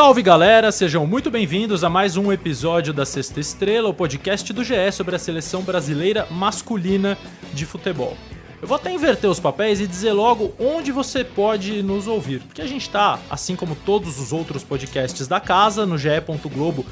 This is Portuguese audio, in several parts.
Salve galera, sejam muito bem-vindos a mais um episódio da Sexta Estrela, o podcast do GE sobre a seleção brasileira masculina de futebol. Eu vou até inverter os papéis e dizer logo onde você pode nos ouvir, porque a gente está, assim como todos os outros podcasts da casa, no ge.globo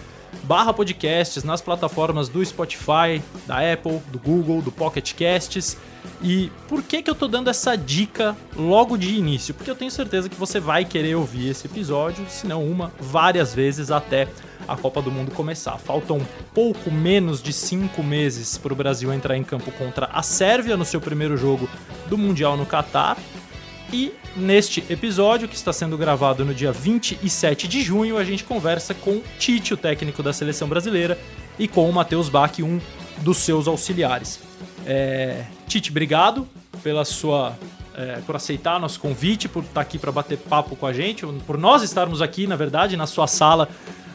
barra podcasts, nas plataformas do Spotify, da Apple, do Google, do Pocket Casts e por que, que eu tô dando essa dica logo de início? Porque eu tenho certeza que você vai querer ouvir esse episódio, se não uma, várias vezes até a Copa do Mundo começar. Faltam pouco menos de cinco meses para o Brasil entrar em campo contra a Sérvia no seu primeiro jogo do Mundial no Catar. E neste episódio, que está sendo gravado no dia 27 de junho, a gente conversa com Tite, o técnico da seleção brasileira, e com o Matheus Bach, um dos seus auxiliares. É, Tite, obrigado pela sua é, por aceitar nosso convite, por estar aqui para bater papo com a gente, por nós estarmos aqui, na verdade, na sua sala,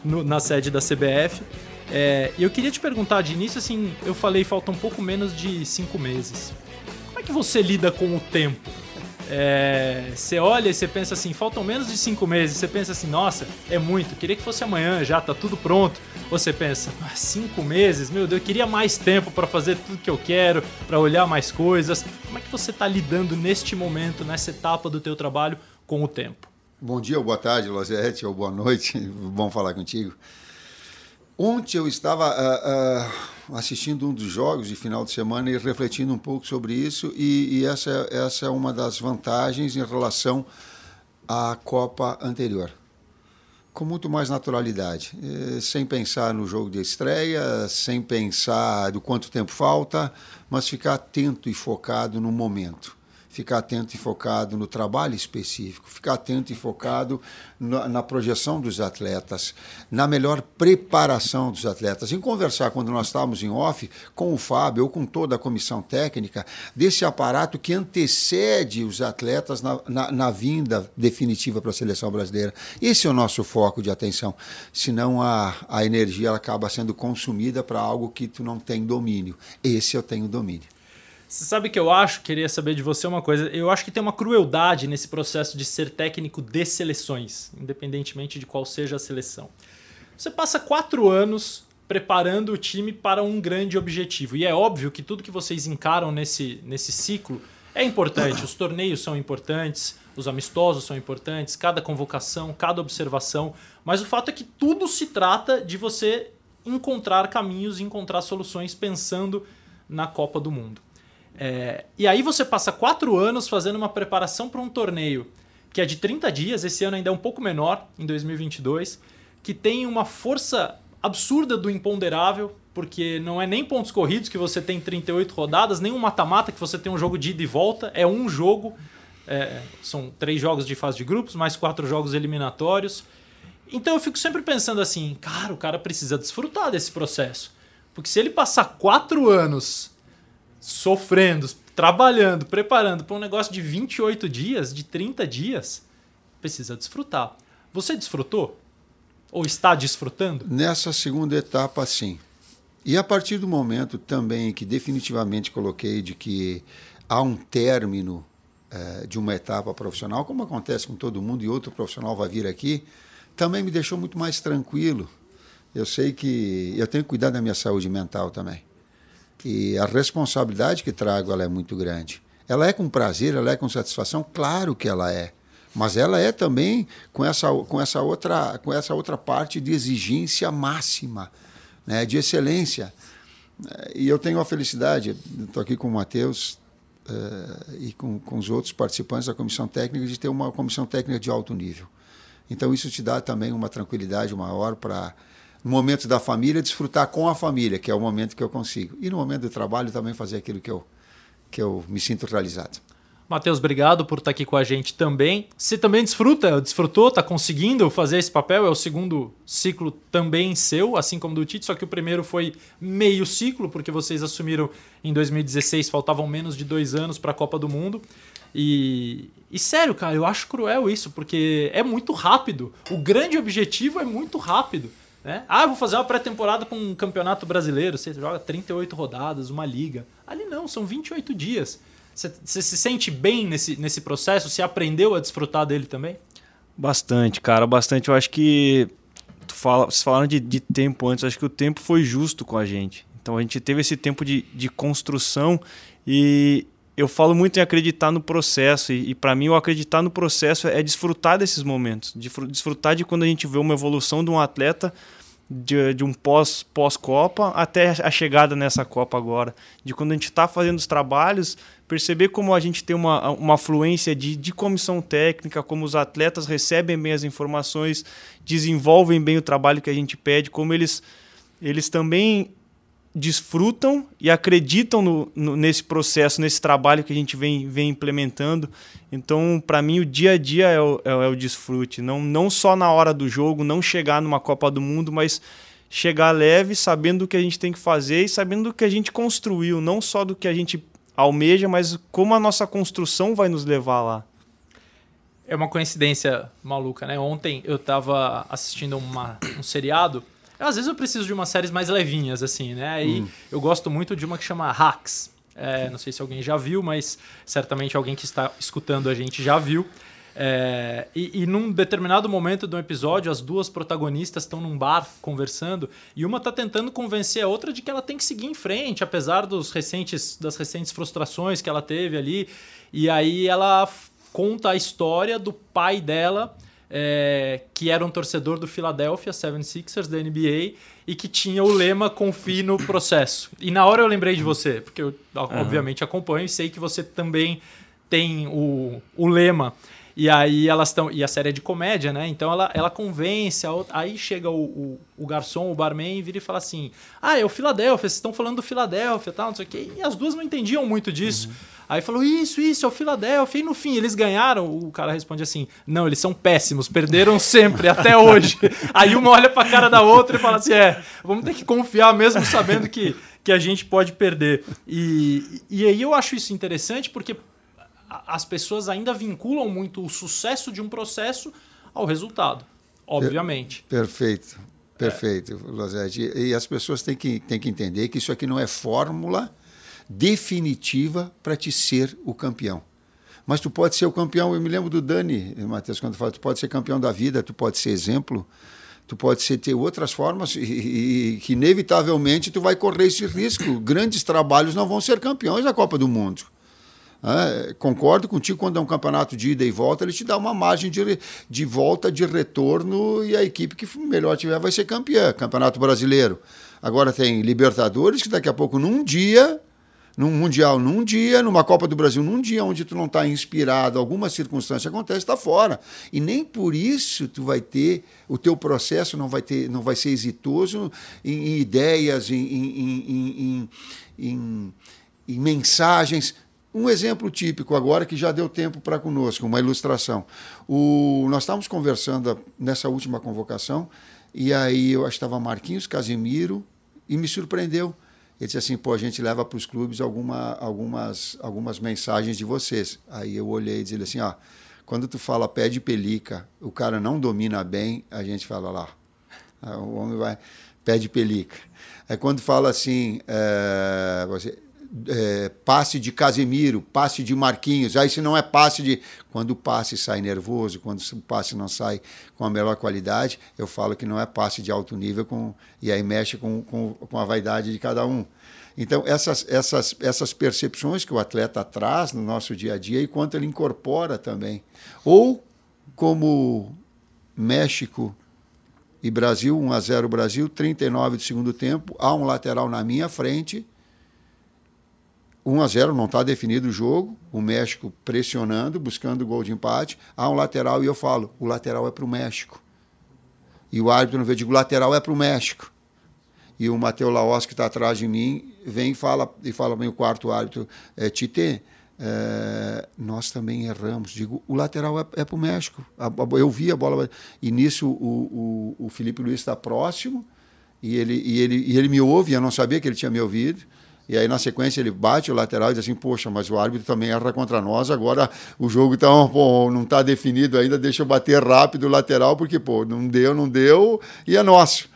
no, na sede da CBF. É, eu queria te perguntar de início, assim, eu falei falta um pouco menos de cinco meses. Como é que você lida com o tempo? É, você olha e você pensa assim, faltam menos de cinco meses, você pensa assim, nossa, é muito, queria que fosse amanhã já, tá tudo pronto. Você pensa, ah, cinco meses, meu Deus, eu queria mais tempo para fazer tudo que eu quero, para olhar mais coisas. Como é que você está lidando neste momento, nessa etapa do teu trabalho com o tempo? Bom dia, ou boa tarde, Lozete, ou boa noite, bom falar contigo. Ontem eu estava uh, uh, assistindo um dos jogos de final de semana e refletindo um pouco sobre isso, e, e essa, essa é uma das vantagens em relação à Copa anterior. Com muito mais naturalidade, eh, sem pensar no jogo de estreia, sem pensar do quanto tempo falta, mas ficar atento e focado no momento ficar atento e focado no trabalho específico, ficar atento e focado na, na, projeção dos atletas, na melhor preparação dos atletas, em conversar quando nós estávamos em off com o Fábio ou com toda a comissão técnica desse aparato que antecede os atletas na, na, na vinda definitiva para a seleção brasileira. Esse é o nosso foco de atenção, senão a, a energia ela acaba sendo consumida para algo que tu não tem domínio. Esse eu tenho domínio. Você sabe que eu acho, queria saber de você uma coisa. Eu acho que tem uma crueldade nesse processo de ser técnico de seleções, independentemente de qual seja a seleção. Você passa quatro anos preparando o time para um grande objetivo. E é óbvio que tudo que vocês encaram nesse, nesse ciclo é importante. Os torneios são importantes, os amistosos são importantes, cada convocação, cada observação. Mas o fato é que tudo se trata de você encontrar caminhos, encontrar soluções pensando na Copa do Mundo. É, e aí você passa quatro anos fazendo uma preparação para um torneio que é de 30 dias, esse ano ainda é um pouco menor, em 2022, que tem uma força absurda do imponderável, porque não é nem pontos corridos que você tem 38 rodadas, nem um mata-mata que você tem um jogo de ida e volta, é um jogo, é, são três jogos de fase de grupos, mais quatro jogos eliminatórios. Então eu fico sempre pensando assim, cara, o cara precisa desfrutar desse processo. Porque se ele passar quatro anos sofrendo, trabalhando, preparando para um negócio de 28 dias, de 30 dias, precisa desfrutar. Você desfrutou? Ou está desfrutando? Nessa segunda etapa, sim. E a partir do momento também que definitivamente coloquei de que há um término é, de uma etapa profissional, como acontece com todo mundo e outro profissional vai vir aqui, também me deixou muito mais tranquilo. Eu sei que eu tenho que cuidar da minha saúde mental também. E a responsabilidade que trago ela é muito grande. Ela é com prazer, ela é com satisfação, claro que ela é. Mas ela é também com essa, com essa, outra, com essa outra parte de exigência máxima, né, de excelência. E eu tenho a felicidade, estou aqui com o Matheus uh, e com, com os outros participantes da comissão técnica, de ter uma comissão técnica de alto nível. Então isso te dá também uma tranquilidade maior para momento da família, desfrutar com a família, que é o momento que eu consigo. E no momento do trabalho também fazer aquilo que eu, que eu me sinto realizado. Matheus, obrigado por estar aqui com a gente também. Você também desfruta, desfrutou, está conseguindo fazer esse papel? É o segundo ciclo também seu, assim como do Tite, só que o primeiro foi meio ciclo, porque vocês assumiram em 2016, faltavam menos de dois anos para a Copa do Mundo. E, e sério, cara, eu acho cruel isso, porque é muito rápido. O grande objetivo é muito rápido. Né? Ah, vou fazer uma pré-temporada para um campeonato brasileiro. Você joga 38 rodadas, uma liga. Ali não, são 28 dias. Você, você se sente bem nesse, nesse processo? Você aprendeu a desfrutar dele também? Bastante, cara, bastante. Eu acho que. Tu fala, vocês falaram de, de tempo antes, acho que o tempo foi justo com a gente. Então a gente teve esse tempo de, de construção e eu falo muito em acreditar no processo. E, e para mim, o acreditar no processo é desfrutar desses momentos, de, desfrutar de quando a gente vê uma evolução de um atleta de, de um pós, pós-Copa até a chegada nessa Copa agora. De quando a gente está fazendo os trabalhos, perceber como a gente tem uma, uma fluência de, de comissão técnica, como os atletas recebem bem as informações, desenvolvem bem o trabalho que a gente pede, como eles, eles também desfrutam e acreditam no, no, nesse processo, nesse trabalho que a gente vem, vem implementando. Então, para mim, o dia a dia é o, é, é o desfrute. Não, não só na hora do jogo, não chegar numa Copa do Mundo, mas chegar leve, sabendo o que a gente tem que fazer e sabendo o que a gente construiu, não só do que a gente almeja, mas como a nossa construção vai nos levar lá. É uma coincidência maluca, né? Ontem eu estava assistindo uma, um seriado às vezes eu preciso de umas séries mais levinhas, assim, né? E hum. eu gosto muito de uma que chama Hacks. É, não sei se alguém já viu, mas certamente alguém que está escutando a gente já viu. É, e, e, num determinado momento do episódio, as duas protagonistas estão num bar conversando e uma está tentando convencer a outra de que ela tem que seguir em frente, apesar dos recentes, das recentes frustrações que ela teve ali. E aí ela conta a história do pai dela é, que era um torcedor do Philadelphia 76ers da NBA e que tinha o lema confie no processo. E na hora eu lembrei de você, porque eu obviamente acompanho e sei que você também tem o, o lema. E aí elas estão. E a série é de comédia, né? Então ela, ela convence. Outra, aí chega o, o, o, garçom, o barman, e vira e fala assim: Ah, é o Filadélfia, vocês estão falando do Filadélfia tal, não sei o quê. E as duas não entendiam muito disso. Uhum. Aí falou: Isso, isso, é o Filadélfia. E no fim, eles ganharam. O cara responde assim: Não, eles são péssimos, perderam sempre, até hoje. aí uma olha pra cara da outra e fala assim: É, vamos ter que confiar mesmo sabendo que, que a gente pode perder. E, e aí eu acho isso interessante porque as pessoas ainda vinculam muito o sucesso de um processo ao resultado, obviamente. Perfeito, perfeito, é. E as pessoas têm que, têm que entender que isso aqui não é fórmula definitiva para te ser o campeão. Mas tu pode ser o campeão, eu me lembro do Dani, Matheus, quando fala, tu pode ser campeão da vida, tu pode ser exemplo, tu pode ser, ter outras formas e, e, que inevitavelmente tu vai correr esse risco. Grandes trabalhos não vão ser campeões da Copa do Mundo. É, concordo contigo, quando é um campeonato de ida e volta, ele te dá uma margem de, de volta, de retorno, e a equipe que melhor tiver vai ser campeã. Campeonato brasileiro. Agora tem Libertadores, que daqui a pouco, num dia, num Mundial num dia, numa Copa do Brasil num dia, onde tu não está inspirado, alguma circunstância acontece, está fora. E nem por isso tu vai ter, o teu processo não vai, ter, não vai ser exitoso em, em ideias, em, em, em, mensagens. Um exemplo típico agora que já deu tempo para conosco, uma ilustração. O, nós estávamos conversando nessa última convocação e aí eu estava Marquinhos Casimiro e me surpreendeu. Ele disse assim, pô, a gente leva para os clubes alguma, algumas, algumas mensagens de vocês. Aí eu olhei e disse assim, ó, quando tu fala pé de pelica, o cara não domina bem, a gente fala lá, o homem vai pé de pelica. Aí quando fala assim, é, você, é, passe de Casemiro, passe de Marquinhos. Aí se não é passe de. Quando o passe sai nervoso, quando o passe não sai com a melhor qualidade, eu falo que não é passe de alto nível com, e aí mexe com, com, com a vaidade de cada um. Então, essas, essas, essas percepções que o atleta traz no nosso dia a dia e quanto ele incorpora também. Ou como México e Brasil, 1 a 0 Brasil, 39 do segundo tempo, há um lateral na minha frente 1 a 0 não está definido o jogo, o México pressionando, buscando o gol de empate. Há um lateral e eu falo: o lateral é para o México. E o árbitro não vê, digo: o lateral é para o México. E o Matheus Laos, que está atrás de mim, vem e fala, e fala para o quarto árbitro: é, Tite, é, nós também erramos. Digo, o lateral é, é para o México. A, a, eu vi a bola. E nisso o, o, o Felipe Luiz está próximo e ele, e, ele, e ele me ouve. Eu não sabia que ele tinha me ouvido. E aí, na sequência, ele bate o lateral e diz assim: Poxa, mas o árbitro também erra contra nós. Agora o jogo tá, pô, não está definido ainda. Deixa eu bater rápido o lateral, porque pô, não deu, não deu, e é nosso.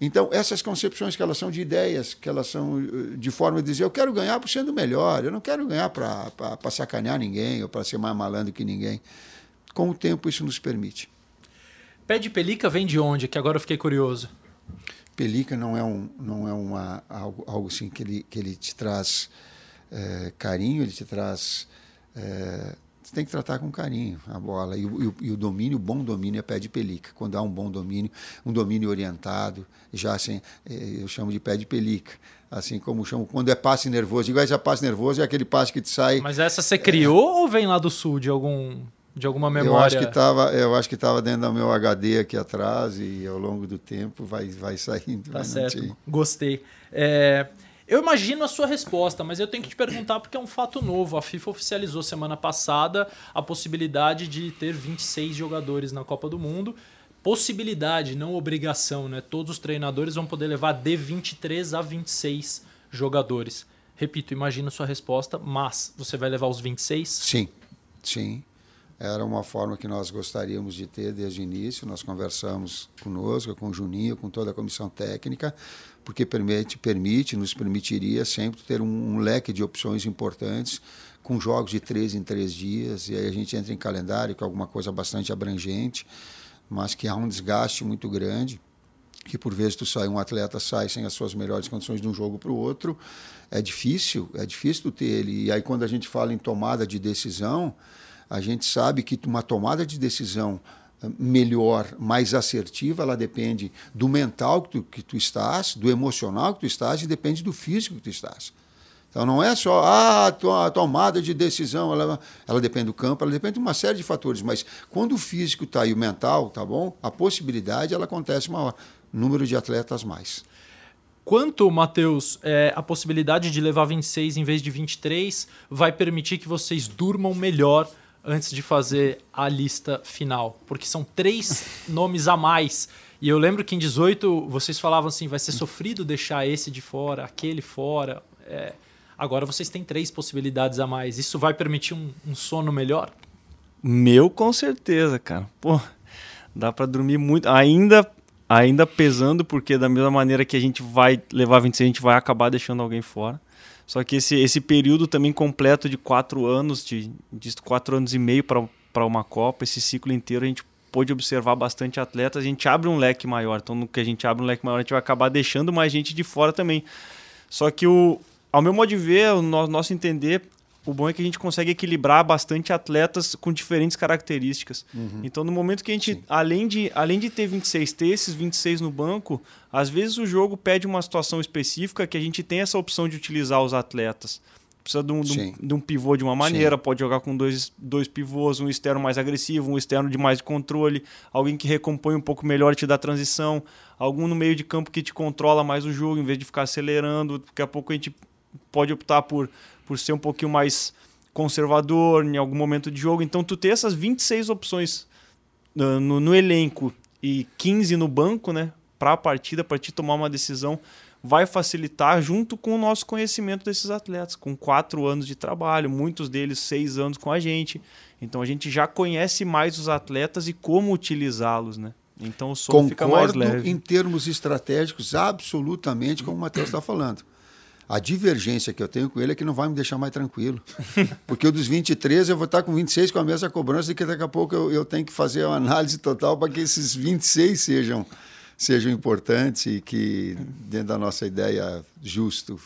Então, essas concepções que elas são de ideias, que elas são eh, de forma de dizer, eu quero ganhar por sendo melhor, eu não quero ganhar para sacanear ninguém ou para ser mais malandro que ninguém. Com o tempo, isso nos permite. Pé de pelica vem de onde? Que agora eu fiquei curioso. Pelica não é, um, não é uma, algo, algo assim que ele, que ele te traz é, carinho, ele te traz. É, você tem que tratar com carinho a bola. E o, e o, domínio, o bom domínio é pé de pelica. Quando há um bom domínio, um domínio orientado, já assim, é, eu chamo de pé de pelica. Assim como chamo, quando é passe nervoso. Igual esse passe nervoso é aquele passe que te sai. Mas essa você criou é, ou vem lá do sul de algum de alguma memória? Eu acho que estava, eu acho que estava dentro do meu HD aqui atrás e ao longo do tempo vai, vai saindo. Tá certo. Gostei. É, eu imagino a sua resposta, mas eu tenho que te perguntar porque é um fato novo. A FIFA oficializou semana passada a possibilidade de ter 26 jogadores na Copa do Mundo. Possibilidade, não obrigação, né? Todos os treinadores vão poder levar de 23 a 26 jogadores. Repito, imagino a sua resposta, mas você vai levar os 26? Sim, sim. Era uma forma que nós gostaríamos de ter desde o início. Nós conversamos conosco, com o Juninho, com toda a comissão técnica, porque permite, permite nos permitiria sempre ter um, um leque de opções importantes, com jogos de três em três dias, e aí a gente entra em calendário, que é alguma coisa bastante abrangente, mas que há um desgaste muito grande que por vezes tu sai um atleta sai sem as suas melhores condições de um jogo para o outro é difícil é difícil tu ter ele e aí quando a gente fala em tomada de decisão a gente sabe que uma tomada de decisão eh, melhor, mais assertiva, ela depende do mental que tu, que tu estás, do emocional que tu estás e depende do físico que tu estás. Então não é só ah, a tomada de decisão, ela, ela depende do campo, ela depende de uma série de fatores, mas quando o físico está e o mental, tá bom? A possibilidade ela acontece maior, número de atletas mais. Quanto, Matheus, é, a possibilidade de levar 26 em vez de 23 vai permitir que vocês durmam melhor antes de fazer a lista final, porque são três nomes a mais. E eu lembro que em 18 vocês falavam assim: vai ser sofrido deixar esse de fora, aquele fora. É, agora vocês têm três possibilidades a mais. Isso vai permitir um, um sono melhor? Meu, com certeza, cara. Pô, dá para dormir muito. Ainda ainda pesando, porque da mesma maneira que a gente vai levar 26, a gente vai acabar deixando alguém fora. Só que esse, esse período também completo de quatro anos, de, de quatro anos e meio para uma Copa, esse ciclo inteiro, a gente pôde observar bastante atletas, a gente abre um leque maior. Então, no que a gente abre um leque maior, a gente vai acabar deixando mais gente de fora também. Só que, o, ao meu modo de ver, o nosso entender, o bom é que a gente consegue equilibrar bastante atletas com diferentes características. Uhum. Então, no momento que a gente, além de, além de ter 26, ter esses 26 no banco, às vezes o jogo pede uma situação específica que a gente tem essa opção de utilizar os atletas. Precisa de um, de um, de um pivô de uma maneira, Sim. pode jogar com dois, dois pivôs, um externo mais agressivo, um externo de mais controle, alguém que recompõe um pouco melhor e te dá transição, algum no meio de campo que te controla mais o jogo, em vez de ficar acelerando. Daqui a pouco a gente pode optar por por ser um pouquinho mais conservador em algum momento de jogo. Então, tu ter essas 26 opções uh, no, no, elenco e 15 no banco, né, para a partida, para te tomar uma decisão, vai facilitar junto com o nosso conhecimento desses atletas, com quatro anos de trabalho, muitos deles seis anos com a gente. Então, a gente já conhece mais os atletas e como utilizá-los, né? Então, o som Concordo fica mais leve. em termos estratégicos, absolutamente, como o Matheus está falando. A divergência que eu tenho com ele é que não vai me deixar mais tranquilo. Porque o dos 23 eu vou estar com 26 com a mesma cobrança e que daqui a pouco eu, eu tenho que fazer uma análise total para que esses 26 sejam, sejam importantes e que, dentro da nossa ideia, justo.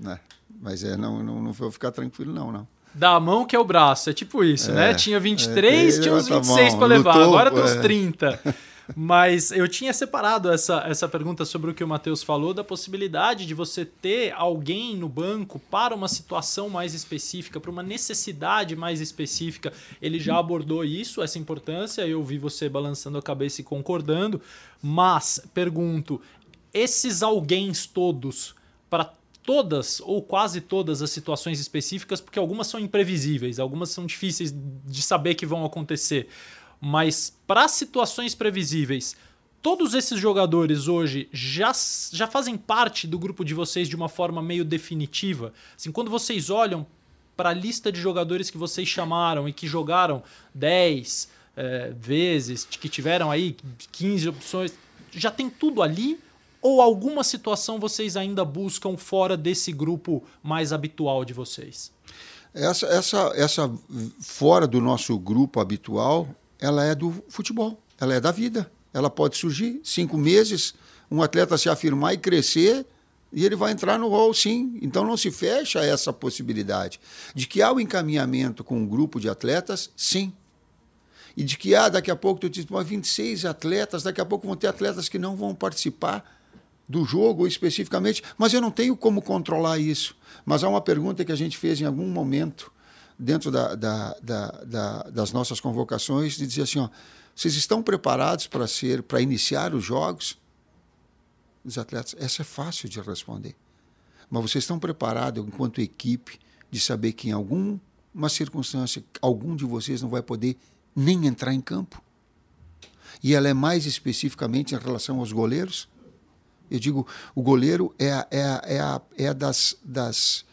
Né? Mas é, não, não, não vou ficar tranquilo, não, não da mão que é o braço. É tipo isso, né? é, né? Tinha 23, é, tinha uns 26 para levar, lutou, agora tem uns 30. Mas eu tinha separado essa, essa pergunta sobre o que o Matheus falou, da possibilidade de você ter alguém no banco para uma situação mais específica, para uma necessidade mais específica. Ele já abordou isso, essa importância, eu vi você balançando a cabeça e concordando, mas pergunto, esses alguém todos, para todas ou quase todas as situações específicas, porque algumas são imprevisíveis, algumas são difíceis de saber que vão acontecer. Mas para situações previsíveis, todos esses jogadores hoje já, já fazem parte do grupo de vocês de uma forma meio definitiva? Assim, quando vocês olham para a lista de jogadores que vocês chamaram e que jogaram 10 é, vezes, que tiveram aí 15 opções, já tem tudo ali? Ou alguma situação vocês ainda buscam fora desse grupo mais habitual de vocês? Essa, essa, essa fora do nosso grupo habitual, ela é do futebol, ela é da vida. Ela pode surgir cinco meses, um atleta se afirmar e crescer e ele vai entrar no rol, sim. Então não se fecha essa possibilidade. De que há o encaminhamento com um grupo de atletas, sim. E de que há, daqui a pouco, tu diz, 26 atletas, daqui a pouco vão ter atletas que não vão participar do jogo especificamente, mas eu não tenho como controlar isso. Mas há uma pergunta que a gente fez em algum momento dentro da, da, da, das nossas convocações de dizer assim, ó, vocês estão preparados para ser, para iniciar os jogos? Os atletas, essa é fácil de responder. Mas vocês estão preparados, enquanto equipe, de saber que em alguma circunstância algum de vocês não vai poder nem entrar em campo? E ela é mais especificamente em relação aos goleiros? Eu digo, o goleiro é, a, é, a, é, a, é das, das,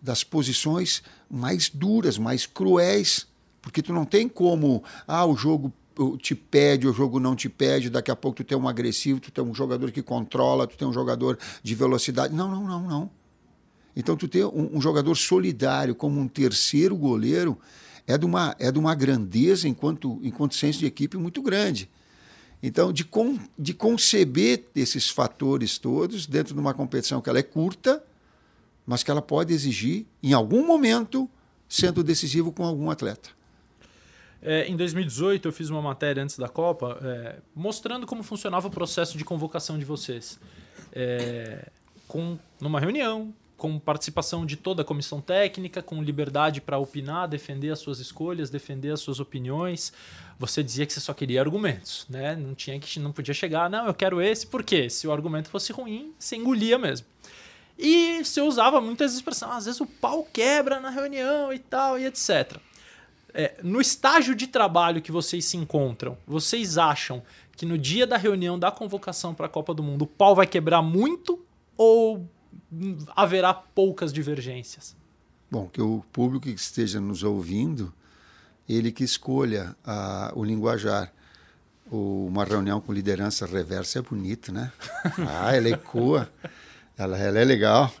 das posições mais duras, mais cruéis, porque tu não tem como, ah, o jogo te pede, o jogo não te pede, daqui a pouco tu tem um agressivo, tu tem um jogador que controla, tu tem um jogador de velocidade. Não, não, não, não. Então tu ter um, um jogador solidário como um terceiro goleiro é de uma, é de uma grandeza enquanto, enquanto senso de equipe muito grande. Então, de, con, de conceber esses fatores todos dentro de uma competição que ela é curta, mas que ela pode exigir, em algum momento, sendo decisivo com algum atleta. É, em 2018, eu fiz uma matéria antes da Copa é, mostrando como funcionava o processo de convocação de vocês. É, com, numa reunião, com participação de toda a comissão técnica, com liberdade para opinar, defender as suas escolhas, defender as suas opiniões. Você dizia que você só queria argumentos, né? Não tinha que não podia chegar, não, eu quero esse, porque se o argumento fosse ruim, você engolia mesmo. E você usava muitas expressões, às vezes o pau quebra na reunião e tal, e etc. É, no estágio de trabalho que vocês se encontram, vocês acham que no dia da reunião da convocação para a Copa do Mundo o pau vai quebrar muito ou haverá poucas divergências? Bom, que o público que esteja nos ouvindo, ele que escolha a, o linguajar. O, uma reunião com liderança reversa é bonito, né? Ah, ela ecoa, ela, ela é legal.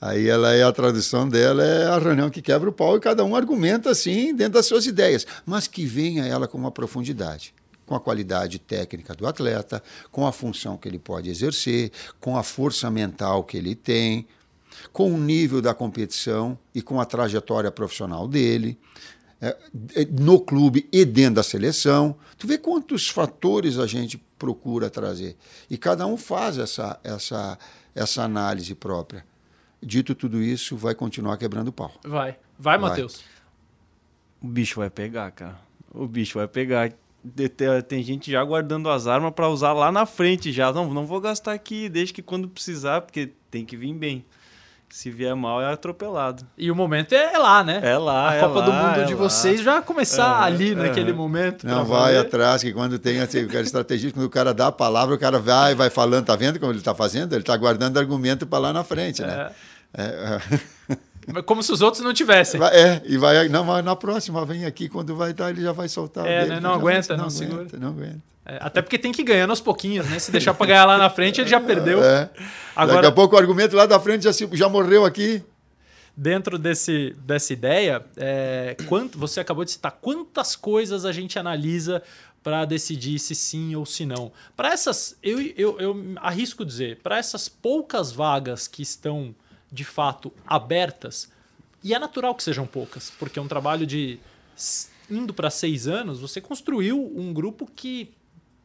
Aí ela é a tradução dela é a reunião que quebra o pau e cada um argumenta assim dentro das suas ideias, mas que venha ela com uma profundidade, com a qualidade técnica do atleta, com a função que ele pode exercer, com a força mental que ele tem, com o nível da competição e com a trajetória profissional dele, é, é no clube e dentro da seleção. Tu vê quantos fatores a gente procura trazer e cada um faz essa essa essa análise própria. Dito tudo isso, vai continuar quebrando pau. Vai. Vai, Matheus. O bicho vai pegar, cara. O bicho vai pegar. Tem gente já guardando as armas para usar lá na frente já. Não, não vou gastar aqui, desde que quando precisar, porque tem que vir bem. Se vier mal, é atropelado. E o momento é lá, né? É lá. A é Copa lá, do Mundo é de lá. vocês já começar É, ali, é. naquele momento. Não vai atrás, que quando tem assim, o cara estrategista, quando o cara dá a palavra, o cara vai, vai falando, tá vendo como ele está fazendo? Ele está guardando argumento para lá na frente, né? É, Mas Como se os outros não tivessem. Vai- é, e vai. Não, mas na próxima, vem aqui, quando vai dar, ele já vai soltar. É, dele, né? Não aguenta, vai- não segura. Não aguenta. É, até porque tem que ir ganhando aos pouquinhos, né? Se deixar pra ganhar lá na frente, ele já perdeu. É. Agora- Daqui a pouco o argumento lá da frente já, se- já morreu aqui. Dentro desse, dessa ideia, é, quanto, você acabou de citar quantas coisas a gente analisa para decidir se sim ou se não. Para essas, eu, eu, eu arrisco dizer, para essas poucas vagas que estão de fato abertas, e é natural que sejam poucas, porque é um trabalho de indo para seis anos, você construiu um grupo que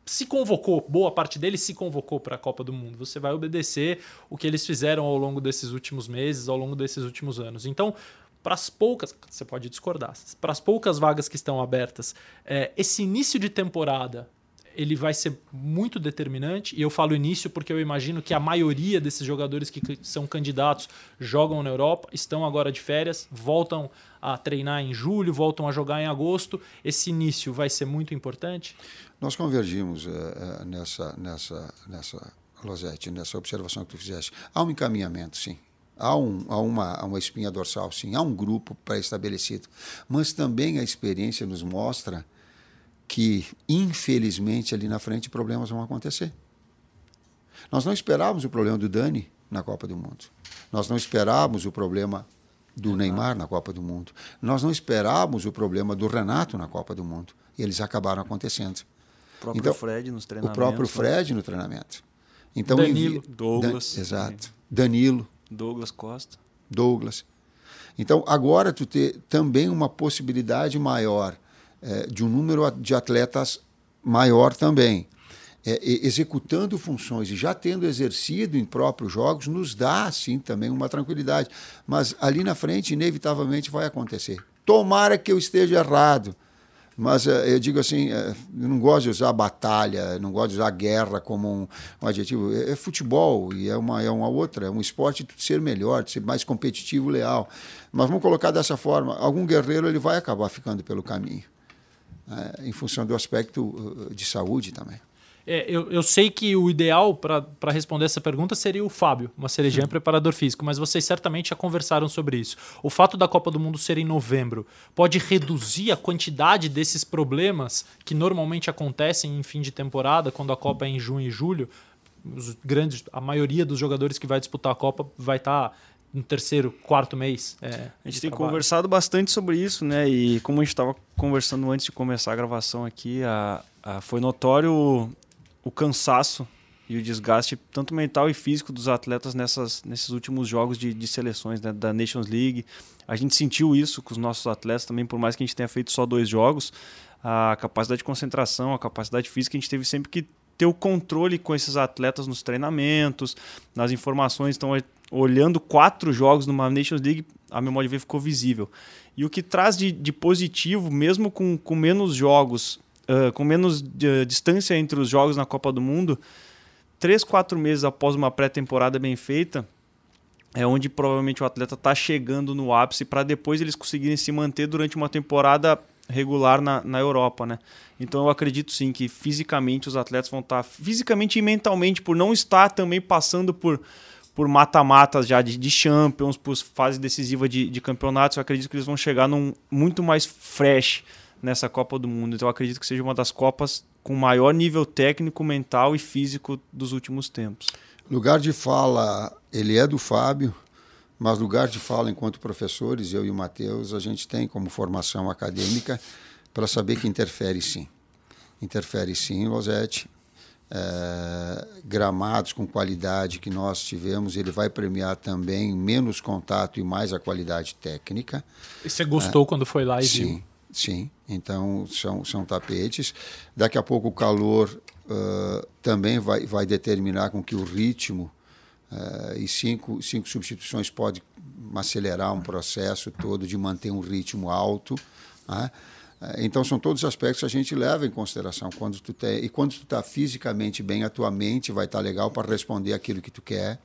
se convocou, boa parte deles se convocou para a Copa do Mundo. Você vai obedecer o que eles fizeram ao longo desses últimos meses, ao longo desses últimos anos. Então, para as poucas, você pode discordar, para as poucas vagas que estão abertas, é, esse início de temporada ele vai ser muito determinante. E eu falo início porque eu imagino que a maioria desses jogadores que são candidatos jogam na Europa, estão agora de férias, voltam a treinar em julho, voltam a jogar em agosto. Esse início vai ser muito importante? Nós convergimos uh, nessa, nessa, nessa, Rosete, nessa observação que tu fizeste. Há um encaminhamento, sim. Há, um, há uma, uma espinha dorsal, sim. Há um grupo pré-estabelecido. Mas também a experiência nos mostra que, infelizmente, ali na frente problemas vão acontecer. Nós não esperávamos o problema do Dani na Copa do Mundo. Nós não esperávamos o problema do Neymar na Copa do Mundo. Nós não esperávamos o problema do Renato na Copa do Mundo. E eles acabaram acontecendo. O próprio então, Fred nos treinamentos. O próprio né? Fred no treinamento. Então, Danilo. Douglas. Dan, exato. Danilo. Douglas Costa. Douglas. Então, agora tu ter também uma possibilidade maior é, de um número de atletas maior também. É, executando funções e já tendo exercido em próprios jogos, nos dá, sim, também uma tranquilidade. Mas ali na frente, inevitavelmente, vai acontecer. Tomara que eu esteja errado. Mas é, eu digo assim, é, eu não gosto de usar batalha, não gosto de usar guerra como um, um adjetivo. É, é, futebol e é uma, é uma outra, é um esporte de ser melhor, de ser mais competitivo, leal. Mas vamos colocar dessa forma, algum guerreiro ele vai acabar ficando pelo caminho é, em função do aspecto uh, de saúde também. É, eu, eu, sei que o ideal para responder essa pergunta seria o Fábio, uma cerejinha preparador físico, mas vocês certamente já conversaram sobre isso. O fato da Copa do Mundo ser em novembro pode reduzir a quantidade desses problemas que normalmente acontecem em fim de temporada, quando a Copa é em junho e julho. Os grandes, a maioria dos jogadores que vai disputar a Copa vai estar tá no terceiro, quarto mês. É, a gente tem trabalho. conversado bastante sobre isso, né? E como a gente estava conversando antes de começar a gravação aqui, a, a, foi notório o, o, cansaço e o desgaste, tanto mental e físico, dos atletas nessas, nesses últimos jogos de, de seleções né? da Nations League. A gente sentiu isso com os nossos atletas também, por mais que a gente tenha feito só dois jogos. A capacidade de concentração, a capacidade física, a gente teve sempre que ter o controle com esses atletas nos treinamentos, nas informações. Então, olhando quatro jogos numa Nations League, a memória ver ficou visível. E o que traz de, de positivo, mesmo com, com menos jogos, uh, com menos uh, distância entre os jogos na Copa do Mundo, três, quatro meses após uma pré-temporada bem feita, é onde provavelmente o atleta está chegando no ápice para depois eles conseguirem se manter durante uma temporada regular na, na Europa, né? Então eu acredito sim que fisicamente os atletas vão estar, tá, fisicamente e mentalmente, por não estar também passando por por mata-matas já de, de, Champions, por fase decisiva de, de campeonatos, eu acredito que eles vão chegar num muito mais fresh nessa Copa do Mundo. Então eu acredito que seja uma das Copas com maior nível técnico, mental e físico dos últimos tempos. Lugar de fala, ele é do Fábio, mas lugar de fala enquanto professores, eu e o Matheus, a gente tem como formação acadêmica para saber que interfere sim. Interfere sim, Losete, é, gramados com qualidade que nós tivemos, ele vai premiar também menos contato e mais a qualidade técnica. E você gostou é, quando foi lá e sim, viu? Sim, então são, são tapetes. Daqui a pouco o calor uh, também vai, vai determinar com que o ritmo uh, e cinco, cinco substituições pode acelerar um processo todo de manter um ritmo alto. Né? É, então são todos os aspectos que a gente leva em consideração quando tu tem, e quando tu está fisicamente bem, a tua mente vai estar tá legal para responder aquilo que tu quer.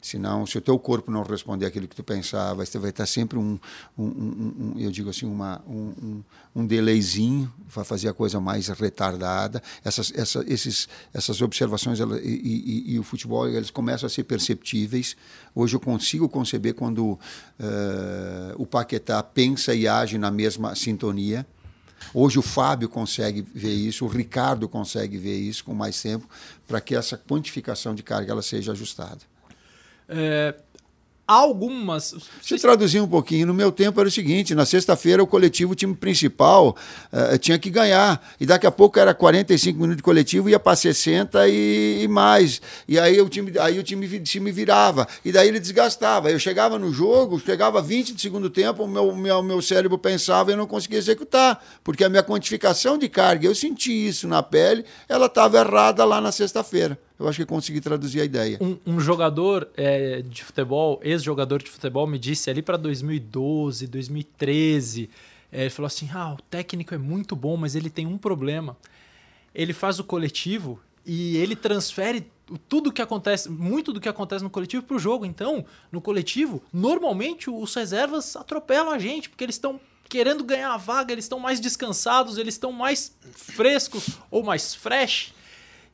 Senão, se o teu corpo não responder aquilo que tu pensava, você vai estar sempre um, um, um, um eu digo assim, uma, um, um, delayzinho, vai fazer a coisa mais retardada. Essas, essa, esses, essas observações ela, e, e, e, o futebol, eles começam a ser perceptíveis. Hoje eu consigo conceber quando uh, o Paquetá pensa e age na mesma sintonia. Hoje o Fábio consegue ver isso, o Ricardo consegue ver isso com mais tempo, para que essa quantificação de carga ela seja ajustada. É, algumas. Se traduzir um pouquinho, no meu tempo era o seguinte: na sexta-feira o coletivo, o time principal, uh, tinha que ganhar. E daqui a pouco era 45 minutos de coletivo, ia para 60 e, e, mais. E aí o time, aí o time, time virava. E daí ele desgastava. Eu chegava no jogo, chegava 20 de segundo tempo, o meu, meu, meu cérebro pensava e eu não conseguia executar. Porque a minha quantificação de carga, eu senti isso na pele, ela estava errada lá na sexta-feira eu acho que consegui traduzir a ideia. Um, um jogador é, de futebol, ex-jogador de futebol, me disse ali para 2012, 2013, é, ele falou assim: ah, o técnico é muito bom, mas ele tem um problema. ele faz o coletivo e ele transfere tudo que acontece, muito do que acontece no coletivo para o jogo. Então, no coletivo, normalmente os reservas atropelam a gente, porque eles estão querendo ganhar a vaga, eles estão mais descansados, eles estão mais frescos ou mais fresh.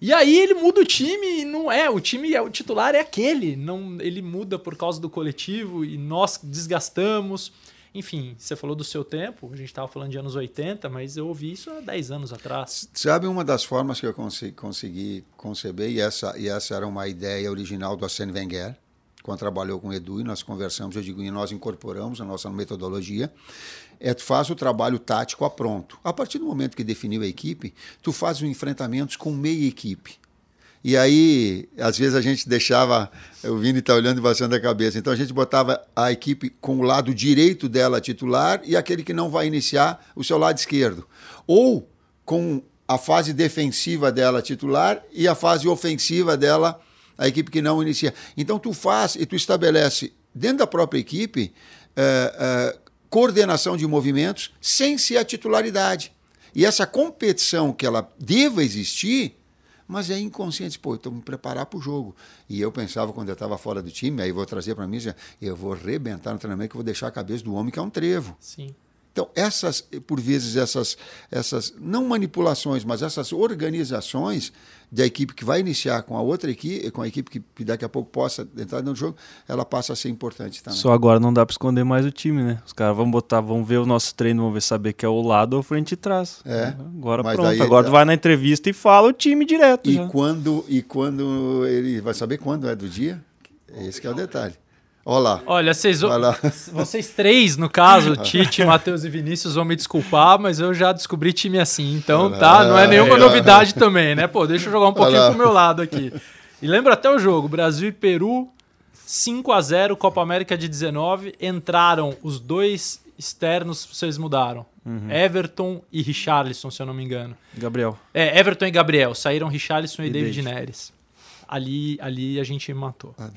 E aí ele muda o time e não é, o time é o titular é aquele, não ele muda por causa do coletivo e nós desgastamos. Enfim, você falou do seu tempo, a gente estava falando de anos 80, mas eu ouvi isso há 10 anos atrás. Sabe uma das formas que eu consegui, conceber, e essa, e essa era uma ideia original do Arsène Wenger, quando trabalhou com o Edu, e nós conversamos, eu digo, e nós incorporamos a nossa metodologia, é tu faz o trabalho tático a pronto. A partir do momento que definiu a equipe, tu faz os enfrentamentos com meia equipe. E aí, às vezes a gente deixava, o Vini está olhando e baixando a cabeça, então a gente botava a equipe com o lado direito dela titular e aquele que não vai iniciar o seu lado esquerdo. Ou com a fase defensiva dela titular e a fase ofensiva dela, a equipe que não inicia. Então tu faz e tu estabelece dentro da própria equipe é, é, coordenação de movimentos sem ser a titularidade. E essa competição que ela deva existir mas é inconsciente. Pô, então me preparar para o jogo. E eu pensava, quando eu estava fora do time, aí vou trazer para mim, eu vou arrebentar no treinamento que eu vou deixar a cabeça do homem que é um trevo. Sim. Então, essas, por vezes, essas, essas, não manipulações, mas essas organizações da equipe que vai iniciar com a outra equipe, com a equipe que daqui a pouco possa entrar no jogo, ela passa a ser importante também. Só agora não dá para esconder mais o time, né? Os caras vão botar, vão ver o nosso treino, vão ver saber que é o lado ou frente e trás. É. Agora pronto, daí, agora tu vai na entrevista e fala o time direto. E já. quando e quando ele vai saber quando é do dia? Esse que é o detalhe. Olá. Olha, vocês, vocês três, no caso, Tite, Matheus e Vinícius, vão me desculpar, mas eu já descobri time assim. Então, Olá. tá, não é nenhuma novidade também, né? Pô, deixa eu jogar um pouquinho Olá. pro meu lado aqui. E lembra até o jogo: Brasil e Peru, 5 a 0 Copa América de 19. Entraram os dois externos, vocês mudaram. Uhum. Everton e Richarlison, se eu não me engano. Gabriel. É, Everton e Gabriel. Saíram Richarlison e, e David, David Neres ali, ali a gente matou. Ah,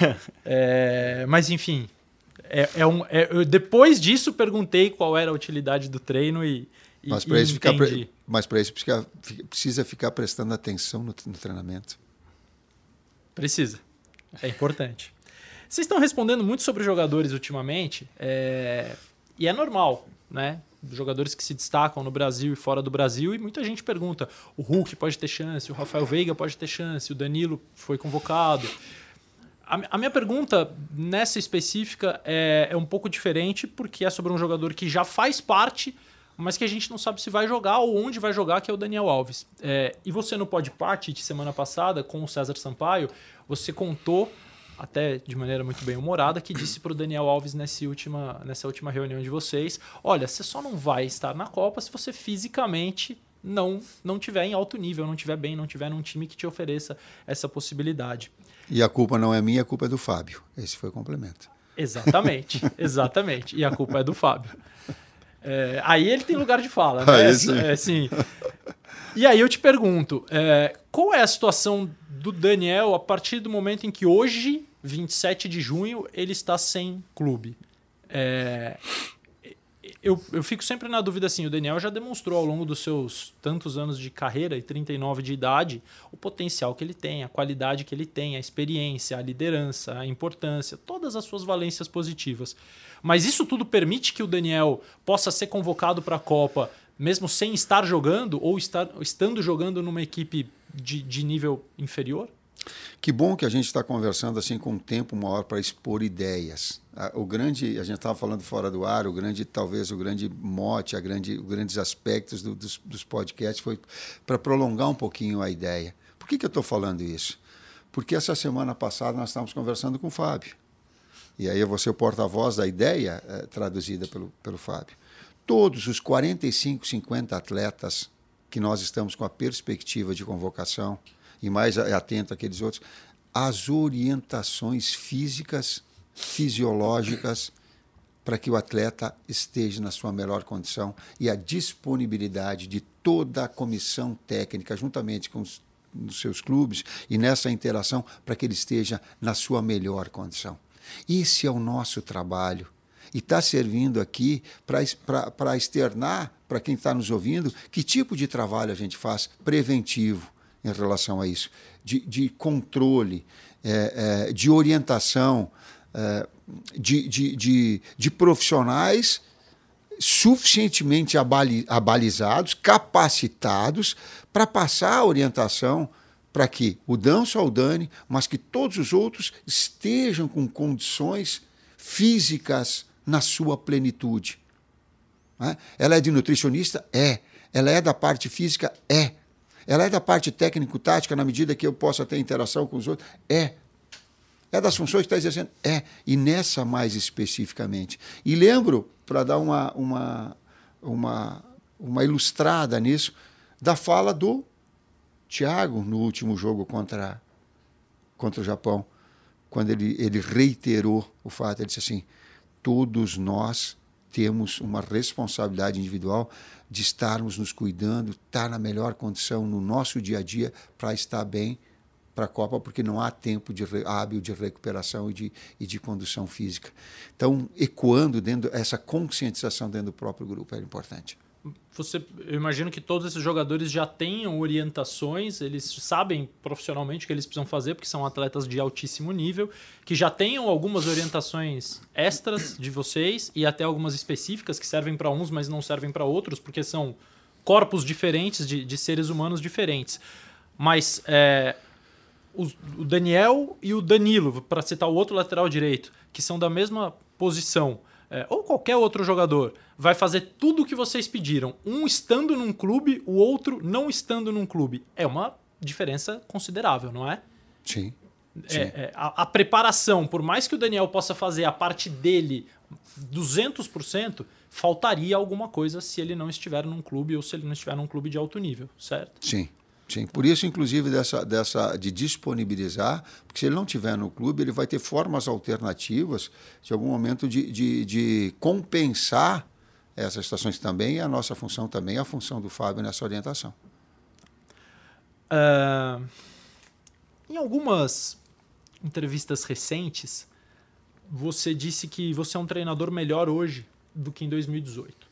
é, mas enfim, é, é um, é, eu, depois disso perguntei qual era a utilidade do treino e, e mas para isso, ficar, mas isso precisa, precisa ficar prestando atenção no, no treinamento. Precisa. É importante. Vocês estão respondendo muito sobre jogadores ultimamente, é... e é normal, né? Jogadores que se destacam no Brasil e fora do Brasil, e muita gente pergunta: o Hulk pode ter chance, o Rafael Veiga pode ter chance, o Danilo foi convocado. A, minha pergunta nessa específica é, é um pouco diferente, porque é sobre um jogador que já faz parte, mas que a gente não sabe se vai jogar ou onde vai jogar, que é o Daniel Alves. É, e você no Pode Parte de semana passada, com o César Sampaio, você contou até de maneira muito bem humorada, que disse para o Daniel Alves nessa última, nessa última reunião de vocês: olha, você só não vai estar na Copa se você fisicamente não não tiver em alto nível, não tiver bem, não tiver num time que te ofereça essa possibilidade. E a culpa não é minha, a culpa é do Fábio. Esse foi o complemento. Exatamente, exatamente. E a culpa é do Fábio. É, aí ele tem lugar de fala, né? Aí, sim. É, assim, e aí eu te pergunto, é, qual é a situação do Daniel a partir do momento em que hoje, 27 de junho, ele está sem clube. É, eu, eu fico sempre na dúvida assim, o Daniel já demonstrou ao longo dos seus tantos anos de carreira e 39 de idade o potencial que ele tem, a qualidade que ele tem, a experiência, a liderança, a importância, todas as suas valências positivas. Mas isso tudo permite que o Daniel possa ser convocado para a Copa mesmo sem estar jogando ou estar, estando jogando numa equipe de, de nível inferior? Que bom que a gente está conversando assim com um tempo maior para expor ideias. O grande, a gente estava falando fora do ar, o grande, talvez o grande mote, a grande, os grandes aspectos do, dos, dos podcasts foi para prolongar um pouquinho a ideia. Por que, que eu estou falando isso? Porque essa semana passada nós estávamos conversando com o Fábio. E aí eu vou ser o porta-voz da ideia é, traduzida pelo, pelo Fábio. Todos os 45, 50 atletas que nós estamos com a perspectiva de convocação, e mais atento àqueles outros, as orientações físicas, fisiológicas, para que o atleta esteja na sua melhor condição e a disponibilidade de toda a comissão técnica, juntamente com os, os seus clubes, e nessa interação, para que ele esteja na sua melhor condição. Esse é o nosso trabalho E está servindo aqui para externar para quem está nos ouvindo que tipo de trabalho a gente faz preventivo em relação a isso, de, de controle, é, é, de orientação, de, de, de, de profissionais suficientemente abalizados, capacitados para passar a orientação para que o Dan Saldani, mas que todos os outros estejam com condições físicas na sua plenitude. Né? Ela é de nutricionista? É. Ela é da parte física? É. Ela é da parte técnico-tática, na medida que eu possa ter interação com os outros? É. É das funções que está exercendo? É. E nessa mais especificamente. E lembro, para dar uma, uma, uma, uma ilustrada nisso, da fala do Thiago no último jogo contra, contra o Japão, quando ele, ele reiterou o fato, ele disse assim, todos nós temos uma responsabilidade individual de estarmos nos cuidando, estar na melhor condição no nosso dia a dia para estar bem para a Copa, porque não há tempo de hábil de recuperação e de, e de condução física. Então, ecoando dentro essa conscientização dentro do próprio grupo era importante. Você, eu imagino que todos esses jogadores já tenham orientações, eles sabem profissionalmente o que eles precisam fazer, porque são atletas de altíssimo nível, que já tenham algumas orientações extras de vocês e até algumas específicas que servem para uns, mas não servem para outros, porque são corpos diferentes de, de seres humanos diferentes. Mas é, o, o Daniel e o Danilo, para citar o outro lateral direito, que são da mesma posição, é, ou qualquer outro jogador, vai fazer tudo o que vocês pediram, um estando num clube, o outro não estando num clube. É uma diferença considerável, não é? Sim. É, é, a, a, preparação, por mais que o Daniel possa fazer a parte dele 200%, faltaria alguma coisa se ele não estiver num clube ou se ele não estiver num clube de alto nível, certo? Sim. Sim, por isso, inclusive, dessa, dessa, de disponibilizar, porque se ele não tiver no clube, ele vai ter formas alternativas, de algum momento, de, de, de compensar essas situações também, e a nossa função também, a função do Fábio nessa orientação. Uh, em algumas entrevistas recentes, você disse que você é um treinador melhor hoje do que em 2018.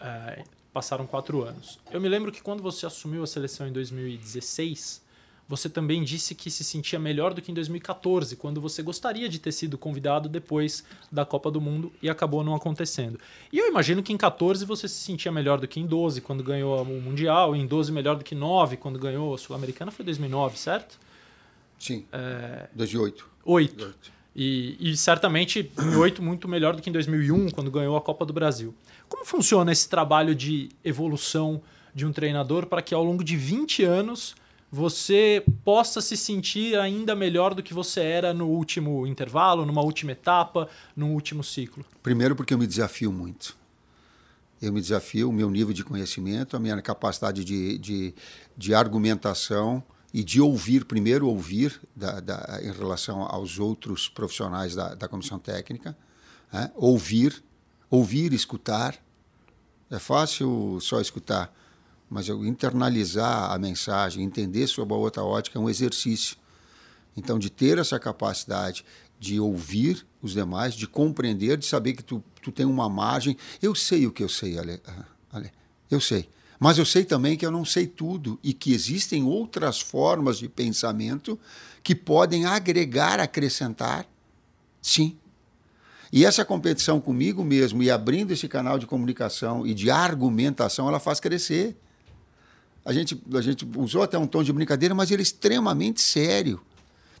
Uh, passaram quatro anos. Eu me lembro que quando você assumiu a seleção em 2016, você também disse que se sentia melhor do que em 2014, quando você gostaria de ter sido convidado depois da Copa do Mundo e acabou não acontecendo. E eu imagino que em 14 você se sentia melhor do que em 12, quando ganhou o Mundial, em 12 melhor do que 9, quando ganhou a Sul-Americana, foi 2009, certo? Sim. É... 2008. 8. 8. E, e certamente em 8 muito melhor do que em 2001, quando ganhou a Copa do Brasil. Como funciona esse trabalho de evolução de um treinador para que ao longo de 20 anos você possa se sentir ainda melhor do que você era no último intervalo, numa última etapa, no último ciclo? Primeiro, porque eu me desafio muito. Eu me desafio, o meu nível de conhecimento, a minha capacidade de, de, de argumentação e de ouvir, primeiro ouvir da, da, em relação aos outros profissionais da, da comissão técnica, né? ouvir, ouvir, escutar. É fácil só escutar mas internalizar a mensagem, entender sob a outra ótica é um exercício. Então, de ter essa capacidade de ouvir os demais, de compreender, de saber que tu, tu tem uma margem. Eu sei o que eu sei, Ale, ah, Ale. Eu sei. Mas eu sei também que eu não sei tudo e que existem outras formas de pensamento que podem agregar, acrescentar. Sim. E essa competição comigo mesmo e abrindo esse canal de comunicação e de argumentação, ela faz crescer. A gente, a gente usou até um tom de brincadeira, mas ele é extremamente sério.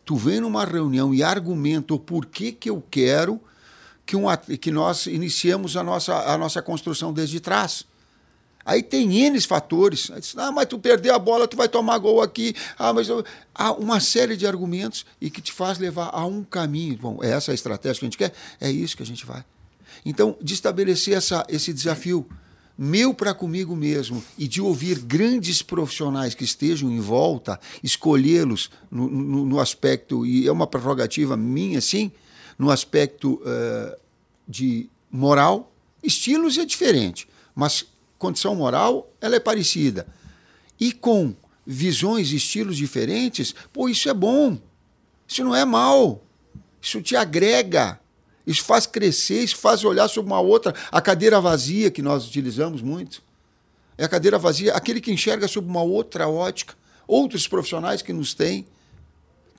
Tu vem numa reunião e argumenta o porquê que eu quero que, um, que nós iniciemos a nossa, a nossa construção desde trás. Aí tem N fatores. Aí diz, ah, mas tu perder a bola, tu vai tomar gol aqui. Ah, mas eu... há uma série de argumentos e que te faz levar a um caminho. Bom, é essa a estratégia que a gente quer? É isso que a gente vai. Então, de estabelecer essa, esse desafio meu para comigo mesmo e de ouvir grandes profissionais que estejam em volta, escolhê-los no, no, no, aspecto, e é uma prerrogativa minha, sim, no aspecto uh, de moral. Estilos é diferente, mas condição moral ela é parecida. E com visões e estilos diferentes, pô, isso é bom. Isso não é mal. Isso te agrega. Isso faz crescer, isso faz olhar sobre uma outra. A cadeira vazia que nós utilizamos muito. É a cadeira vazia, aquele que enxerga sobre uma outra ótica. Outros profissionais que nos têm.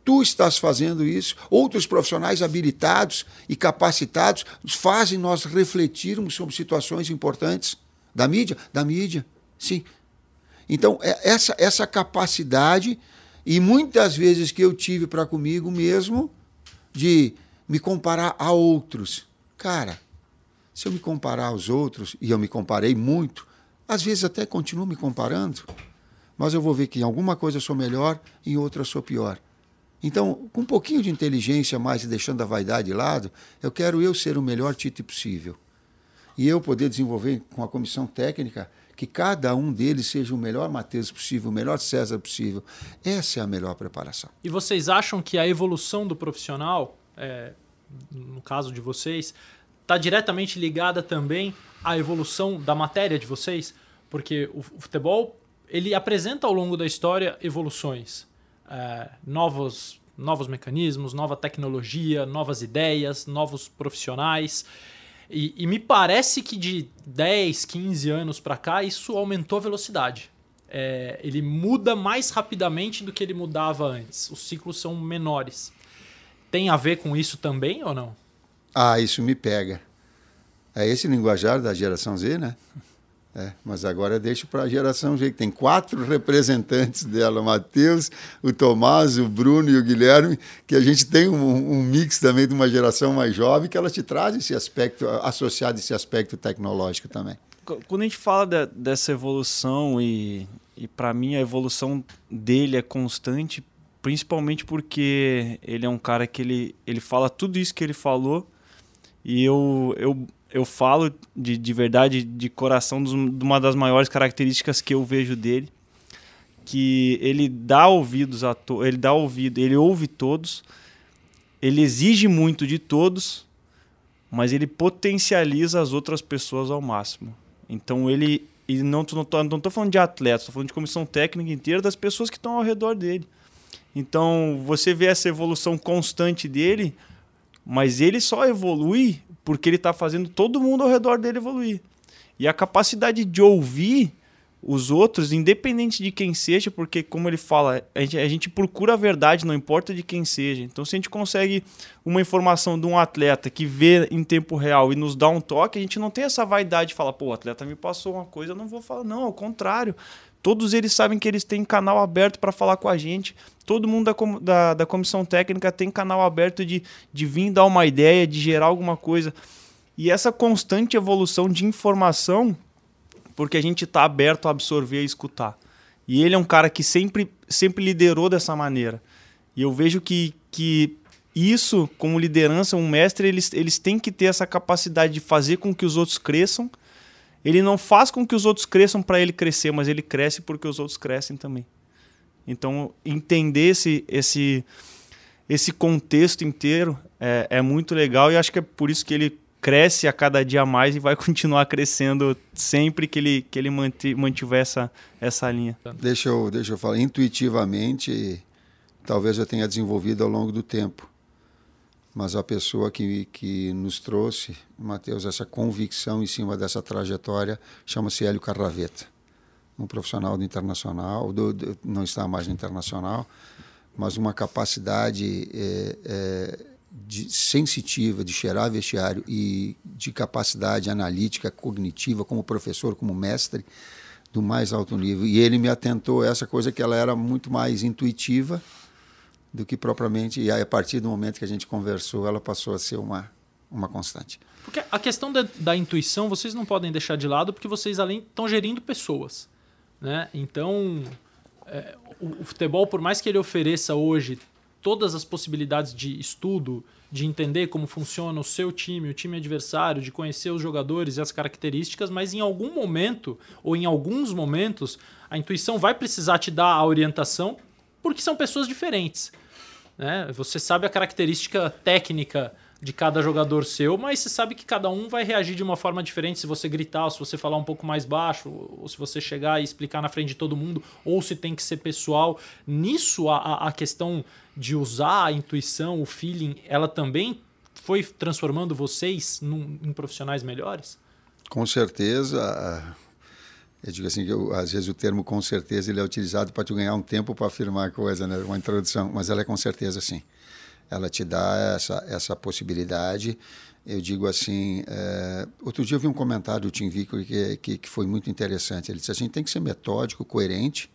Tu estás fazendo isso. Outros profissionais habilitados e capacitados fazem nós refletirmos sobre situações importantes. Da mídia? Da mídia, sim. Então, é essa, essa capacidade, e muitas vezes que eu tive para comigo mesmo, de me comparar a outros. Cara, se eu me comparar aos outros, e eu me comparei muito, às vezes até continuo me comparando, mas eu vou ver que em alguma coisa eu sou melhor, em outra eu sou pior. Então, com um pouquinho de inteligência mais e deixando a vaidade de lado, eu quero eu ser o melhor Tite possível. E eu poder desenvolver com a comissão técnica que cada um deles seja o melhor Matheus possível, o melhor César possível. Essa é a melhor preparação. E vocês acham que a evolução do profissional é, no caso de vocês, está diretamente ligada também à evolução da matéria de vocês, porque o futebol ele apresenta ao longo da história evoluções, é, novos, novos mecanismos, nova tecnologia, novas ideias, novos profissionais. E, e me parece que de 10, 15 anos para cá isso aumentou a velocidade. É, ele muda mais rapidamente do que ele mudava antes. Os ciclos são menores tem a ver com isso também ou não? Ah, isso me pega. É esse linguajar da geração Z, né? É, mas agora deixo para a geração G, que tem quatro representantes dela, o Matheus, o Tomás, o Bruno e o Guilherme, que a gente tem um, um, mix também de uma geração mais jovem, que ela te traz esse aspecto, associado esse aspecto tecnológico também. Quando a gente fala de, dessa evolução, e, e para mim a evolução dele é constante, principalmente porque ele é um cara que ele, ele fala tudo isso que ele falou e eu, eu, eu falo de, de verdade, de coração, de uma das maiores características que eu vejo dele, que ele dá ouvidos a to ele dá ouvido, ele ouve todos, ele exige muito de todos, mas ele potencializa as outras pessoas ao máximo. Então ele e não, não, tô, não tô falando de atletas, tô falando de comissão técnica inteira das pessoas que estão ao redor dele. Então você vê essa evolução constante dele, mas ele só evolui porque ele está fazendo todo mundo ao redor dele evoluir. E a capacidade de ouvir os outros, independente de quem seja, porque, como ele fala, a gente, a gente, procura a verdade, não importa de quem seja. Então, se a gente consegue uma informação de um atleta que vê em tempo real e nos dá um toque, a gente não tem essa vaidade de falar, pô, o atleta me passou uma coisa, eu não vou falar. Não, ao contrário. Todos eles sabem que eles têm canal aberto para falar com a gente. Todo mundo da, da, da, comissão técnica tem canal aberto de, de vir dar uma ideia, de gerar alguma coisa. E essa constante evolução de informação, porque a gente está aberto a absorver e escutar. E ele é um cara que sempre, sempre liderou dessa maneira. E eu vejo que, que isso, como liderança, um mestre, eles, eles têm que ter essa capacidade de fazer com que os outros cresçam ele não faz com que os outros cresçam para ele crescer, mas ele cresce porque os outros crescem também. Então, entender esse, esse, esse contexto inteiro é, é muito legal e acho que é por isso que ele cresce a cada dia mais e vai continuar crescendo sempre que ele, que ele mantiver essa, essa linha. Deixa eu, deixa eu falar. Intuitivamente, talvez eu tenha desenvolvido ao longo do tempo mas a pessoa que, que nos trouxe, Mateus, essa convicção em cima dessa trajetória chama-se Hélio Carraveta, um profissional do internacional, do, do, não está mais no internacional, mas uma capacidade é, é, de, sensitiva de cheirar vestiário e de capacidade analítica, cognitiva, como professor, como mestre, do mais alto nível. E ele me atentou a essa coisa que ela era muito mais intuitiva, do que propriamente. E aí, a partir do momento que a gente conversou, ela passou a ser uma, uma constante. Porque a questão da, da intuição vocês não podem deixar de lado, porque vocês além estão gerindo pessoas. Né? Então, é, o, o futebol, por mais que ele ofereça hoje todas as possibilidades de estudo, de entender como funciona o seu time, o time adversário, de conhecer os jogadores e as características, mas em algum momento ou em alguns momentos a intuição vai precisar te dar a orientação, porque são pessoas diferentes. Né? Você sabe a característica técnica de cada jogador seu, mas você sabe que cada um vai reagir de uma forma diferente se você gritar, ou se você falar um pouco mais baixo, ou se você chegar e explicar na frente de todo mundo, ou se tem que ser pessoal. Nisso, a, a questão de usar a intuição, o feeling, ela também foi transformando vocês num, em profissionais melhores? Com certeza. Eu digo assim eu, às vezes o termo com certeza ele é utilizado para tu ganhar um tempo para afirmar coisa, né? Uma introdução, mas ela é com certeza sim. Ela te dá essa essa possibilidade. Eu digo assim, é, outro dia eu vi um comentário do Tim Vico que, que, que foi muito interessante. Ele disse assim, tem que ser metódico, coerente,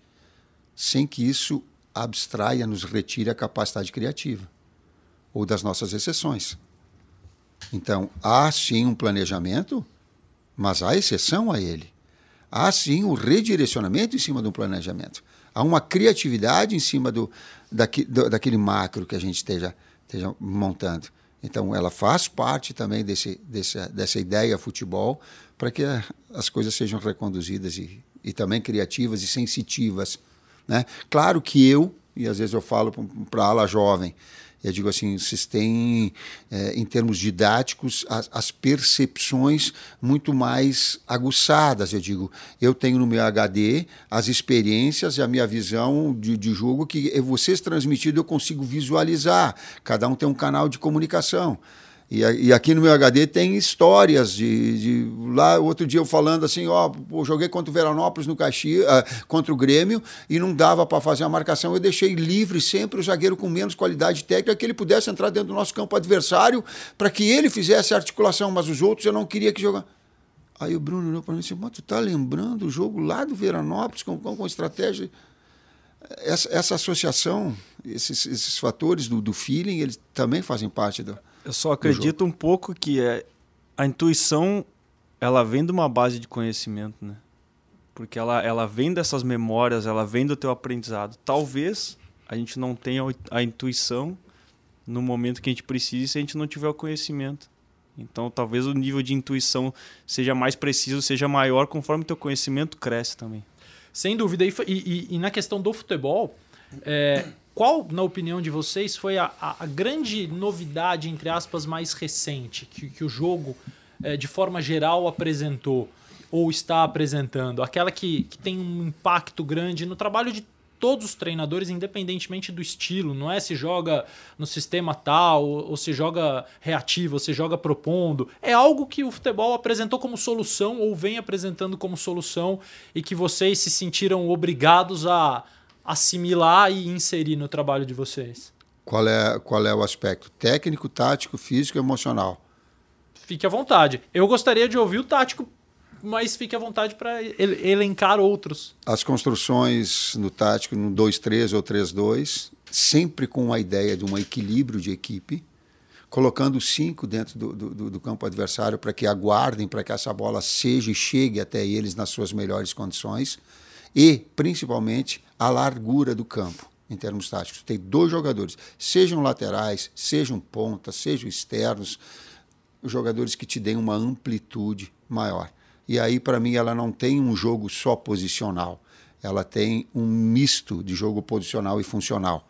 sem que isso abstraia, nos retire a capacidade criativa ou das nossas exceções. Então, há sim um planejamento, mas há exceção a ele. Há sim um redirecionamento em cima do planejamento. Há uma criatividade em cima do, daqui, do, daquele macro que a gente esteja, esteja montando. Então, ela faz parte também desse, desse, dessa ideia futebol para que as coisas sejam reconduzidas e, e também criativas e sensitivas. Né? Claro que eu, e às vezes eu falo para a ala jovem, eu digo assim, vocês têm, é, em termos didáticos, as, as, percepções muito mais aguçadas. Eu digo, eu tenho no meu HD as experiências e a minha visão de, de jogo que vocês transmitido eu consigo visualizar. Cada um tem um canal de comunicação. E, e, aqui no meu HD tem histórias de, de, lá outro dia eu falando assim, ó, eu joguei contra o Veranópolis no Caxias, uh, contra o Grêmio e não dava para fazer a marcação. Eu deixei livre sempre o zagueiro com menos qualidade técnica que ele pudesse entrar dentro do nosso campo adversário para que ele fizesse a articulação, mas os outros eu não queria que jogasse. Aí o Bruno olhou para mim e disse: "Tu tá lembrando o jogo lá do Veranópolis com, com, com estratégia essa, essa associação, esses, esses fatores do, do feeling, eles também fazem parte do eu só acredito um pouco que é, a intuição ela vem de uma base de conhecimento, né? Porque ela, ela vem dessas memórias, ela vem do teu aprendizado. Talvez a gente não tenha a intuição no momento que a gente precise se a gente não tiver o conhecimento. Então, talvez o nível de intuição seja mais preciso, seja maior conforme o teu conhecimento cresce também. Sem dúvida. E, e, e na questão do futebol, é, qual, na opinião de vocês, foi a, a, grande novidade, entre aspas, mais recente que, que o jogo, é, de forma geral, apresentou ou está apresentando? Aquela que, que tem um impacto grande no trabalho de todos os treinadores, independentemente do estilo, não é se joga no sistema tal, ou se joga reativo, ou se joga propondo. É algo que o futebol apresentou como solução ou vem apresentando como solução e que vocês se sentiram obrigados a, assimilar e inserir no trabalho de vocês? Qual é, qual é o aspecto? Técnico, tático, físico e emocional? Fique à vontade. Eu gostaria de ouvir o tático, mas fique à vontade para elencar outros. As construções no tático, no 2-3 ou 3-2, sempre com a ideia de um equilíbrio de equipe, colocando cinco dentro do, do, do campo adversário para que aguardem para que essa bola seja e chegue até eles nas suas melhores condições e, principalmente, a largura do campo em termos táticos. Tem dois jogadores, sejam laterais, sejam pontas, sejam externos, jogadores que te deem uma amplitude maior. E aí, para mim, ela não tem um jogo só posicional. Ela tem um misto de jogo posicional e funcional.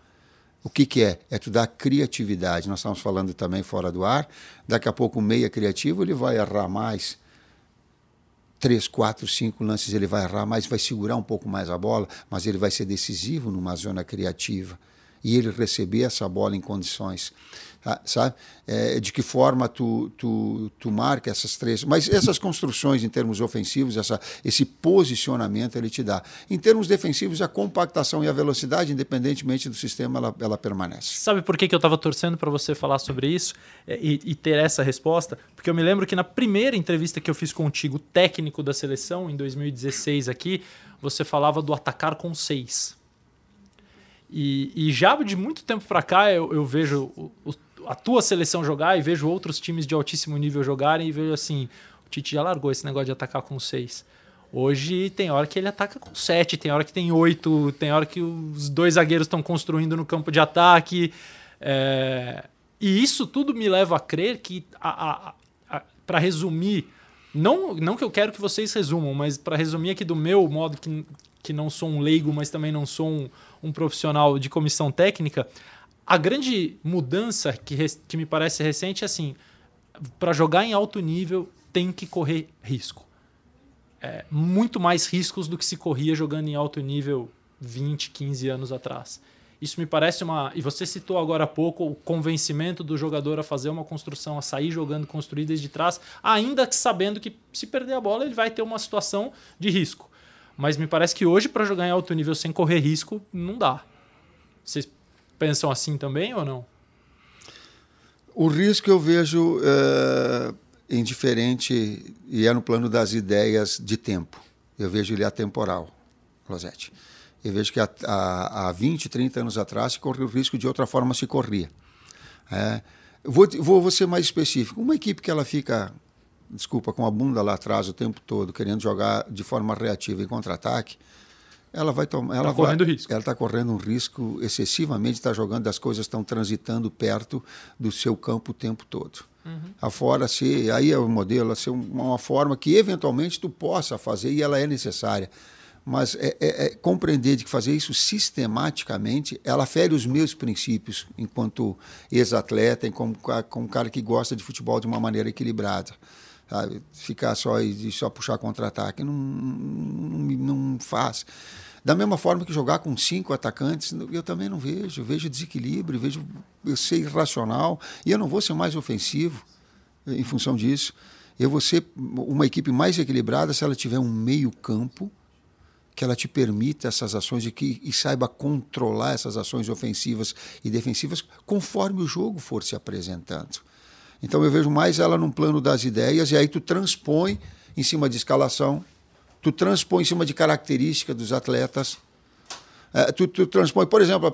O que, que é? É tu dar criatividade. Nós estamos falando também fora do ar. Daqui a pouco o meia criativo ele vai errar mais três, quatro, cinco lances ele vai errar, mas vai segurar um pouco mais a bola, mas ele vai ser decisivo numa zona criativa e ele receber essa bola em condições. Tá? Sabe? É, de que forma tu, tu, tu marca essas três. Mas essas construções em termos ofensivos, essa, esse posicionamento ele te dá. Em termos defensivos, a compactação e a velocidade, independentemente do sistema, ela, ela permanece. Sabe por que, que eu estava torcendo para você falar sobre isso é, e, e ter essa resposta? Porque eu me lembro que na primeira entrevista que eu fiz contigo, técnico da seleção, em 2016 aqui, você falava do atacar com seis. E, e já de muito tempo para cá eu, eu vejo o, o, a tua seleção jogar e vejo outros times de altíssimo nível jogarem e vejo assim, o Tite já largou esse negócio de atacar com seis. Hoje tem hora que ele ataca com sete, tem hora que tem oito, tem hora que os dois zagueiros estão construindo no campo de ataque. É... E isso tudo me leva a crer que, para resumir, não, não que eu quero que vocês resumam, mas para resumir aqui do meu modo, que, que não sou um leigo, mas também não sou um, um profissional de comissão técnica, a grande mudança que, que me parece recente é assim: para jogar em alto nível tem que correr risco. É, muito mais riscos do que se corria jogando em alto nível 20, 15 anos atrás. Isso me parece uma. E você citou agora há pouco o convencimento do jogador a fazer uma construção, a sair jogando, construir desde trás, ainda que sabendo que se perder a bola ele vai ter uma situação de risco. Mas me parece que hoje, para jogar em alto nível sem correr risco, não dá. Vocês pensam assim também ou não? O risco eu vejo é, indiferente e é no plano das ideias de tempo. Eu vejo ele atemporal, Rosete. Eu vejo que há 20, 30 anos atrás se corria o risco de outra forma se corria. É, vou, vou, vou ser mais específico. Uma equipe que ela fica desculpa, com a bunda lá atrás o tempo todo, querendo jogar de forma reativa em contra-ataque, ela vai tomar. Ela está correndo risco. Ela está correndo um risco excessivamente, está jogando, as coisas estão transitando perto do seu campo o tempo todo. Uhum. Afora, se, aí é o modelo, ser uma forma que eventualmente tu possa fazer e ela é necessária. Mas é, é, é compreender de que fazer isso sistematicamente, ela fere os meus princípios enquanto ex-atleta, como, como um cara que gosta de futebol de uma maneira equilibrada. Sabe? Ficar só e só puxar contra-ataque não, não, não faz. Da mesma forma que jogar com cinco atacantes, eu também não vejo. Eu vejo desequilíbrio, vejo eu ser irracional e eu não vou ser mais ofensivo em função disso. Eu vou ser uma equipe mais equilibrada se ela tiver um meio-campo que ela te permita essas ações e que e saiba controlar essas ações ofensivas e defensivas conforme o jogo for se apresentando. Então eu vejo mais ela num plano das ideias, e aí tu transpõe em cima de escalação, tu transpõe em cima de características dos atletas. É, tu, tu transpõe, por exemplo,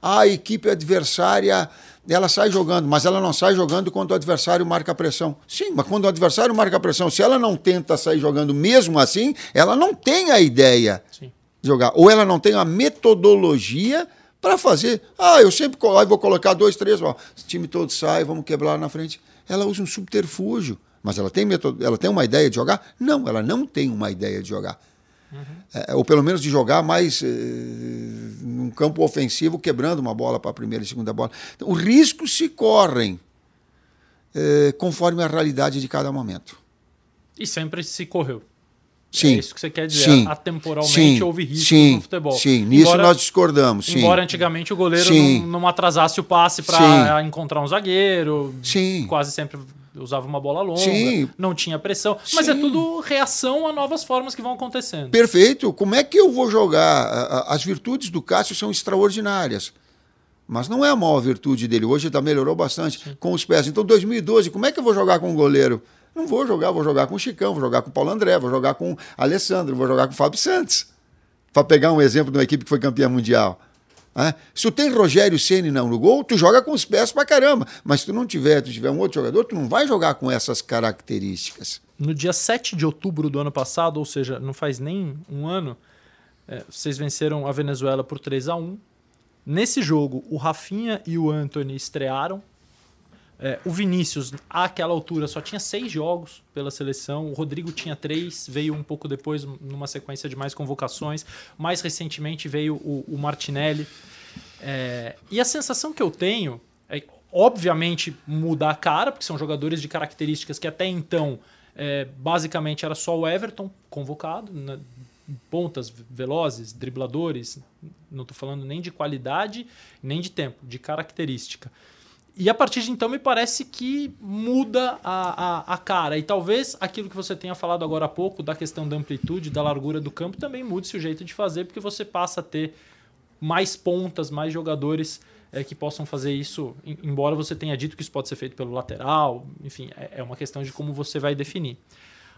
a equipe adversária ela sai jogando, mas ela não sai jogando quando o adversário marca a pressão. Sim, mas quando o adversário marca a pressão, se ela não tenta sair jogando mesmo assim, ela não tem a ideia Sim. de jogar. Ou ela não tem a metodologia para fazer. Ah, eu sempre vou colocar dois, três, ó, o time todo sai, vamos quebrar na frente. Ela usa um subterfúgio. Mas ela tem, metod... ela tem uma ideia de jogar? Não, ela não tem uma ideia de jogar. Uhum. É, ou pelo menos de jogar mais eh, num campo ofensivo, quebrando uma bola para a primeira e segunda bola. Então, os riscos se correm eh, conforme a realidade de cada momento. E sempre se correu. Sim. É isso que você quer dizer. Sim. Atemporalmente sim. houve risco sim. no futebol. Sim, nisso embora, nós discordamos. Sim. Embora antigamente o goleiro não, não, atrasasse o passe para encontrar um zagueiro. Sim. Quase sempre usava uma bola longa. Sim. Não tinha pressão. Mas é tudo reação a novas formas que vão acontecendo. Perfeito. Como é que eu vou jogar? As virtudes do Cássio são extraordinárias. Mas não é a maior virtude dele. Hoje já melhorou bastante Sim. com os pés. Então, 2012, como é que eu vou jogar com um goleiro? Não vou jogar, vou jogar com o Chicão, vou jogar com o Paulo André, vou jogar com o Alessandro, vou jogar com o Fábio Santos. Para pegar um exemplo de uma equipe que foi campeã mundial. É? Se tu tem Rogério Ceni não no gol, tu joga com os pés pra caramba. Mas se tu não tiver, tu tiver um outro jogador, tu não vai jogar com essas características. No dia 7 de outubro do ano passado, ou seja, não faz nem um ano, é, vocês venceram a Venezuela por 3 a 1 Nesse jogo, o Rafinha e o Anthony estrearam é, o Vinícius, àquela altura, só tinha seis jogos pela seleção. O Rodrigo tinha três, veio um pouco depois, numa sequência de mais convocações. Mais recentemente veio o, o Martinelli. É, e a sensação que eu tenho é, obviamente, mudar a cara, porque são jogadores de características que até então, é, basicamente, era só o Everton convocado. Né? pontas velozes, dribladores, não estou falando nem de qualidade, nem de tempo, de característica. E a partir de então me parece que muda a, a, a, cara. E talvez aquilo que você tenha falado agora há pouco, da questão da amplitude, da largura do campo, também mude-se o jeito de fazer, porque você passa a ter mais pontas, mais jogadores é, que possam fazer isso, embora você tenha dito que isso pode ser feito pelo lateral, enfim, é, é uma questão de como você vai definir.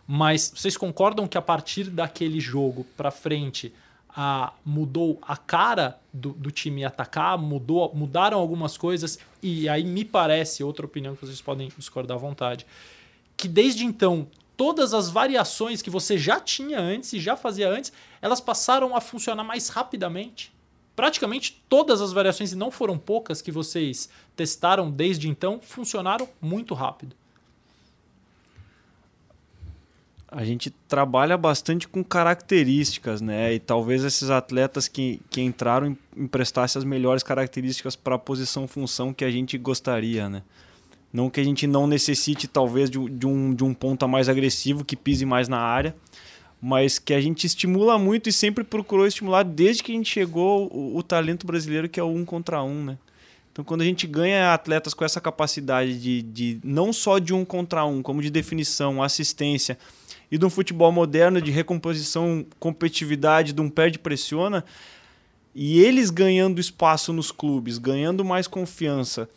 Mas vocês concordam que a partir daquele jogo para frente a, mudou a cara do, do, time atacar, mudou, mudaram algumas coisas, e aí me parece, outra opinião que vocês podem discordar à vontade, que desde então todas as variações que você já tinha antes e já fazia antes, elas passaram a funcionar mais rapidamente. Praticamente todas as variações, e não foram poucas que vocês testaram desde então, funcionaram muito rápido. A gente trabalha bastante com características, né? E talvez esses atletas que, que entraram emprestassem as melhores características para a posição função que a gente gostaria, né? Não que a gente não necessite, talvez, de, de, um, de um ponta mais agressivo que pise mais na área, mas que a gente estimula muito e sempre procurou estimular desde que a gente chegou o, o talento brasileiro que é o um contra um, né? Então, quando a gente ganha atletas com essa capacidade de, de não só de um contra um, como de definição, assistência e de um futebol moderno de recomposição, competitividade, de um perde-pressiona, e eles ganhando espaço nos clubes, ganhando mais confiança,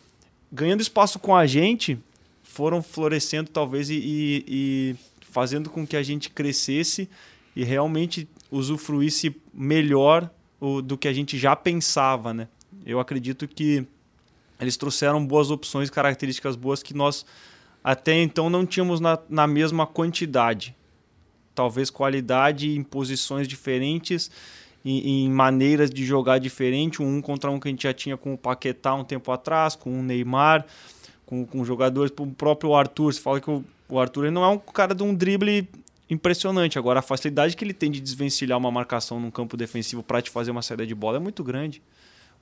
ganhando espaço com a gente, foram florescendo talvez e, e, fazendo com que a gente crescesse e realmente usufruísse melhor o, do que a gente já pensava, né? Eu acredito que eles trouxeram boas opções, características boas que nós até então não tínhamos na, na mesma quantidade. Talvez qualidade em posições diferentes, em, em, maneiras de jogar diferente. Um, contra um que a gente já tinha com o Paquetá um tempo atrás, com o Neymar, com, com jogadores, o próprio Arthur. Você fala que o, o Arthur ele não é um cara de um drible impressionante. Agora, a facilidade que ele tem de desvencilhar uma marcação num campo defensivo para te fazer uma saída de bola é muito grande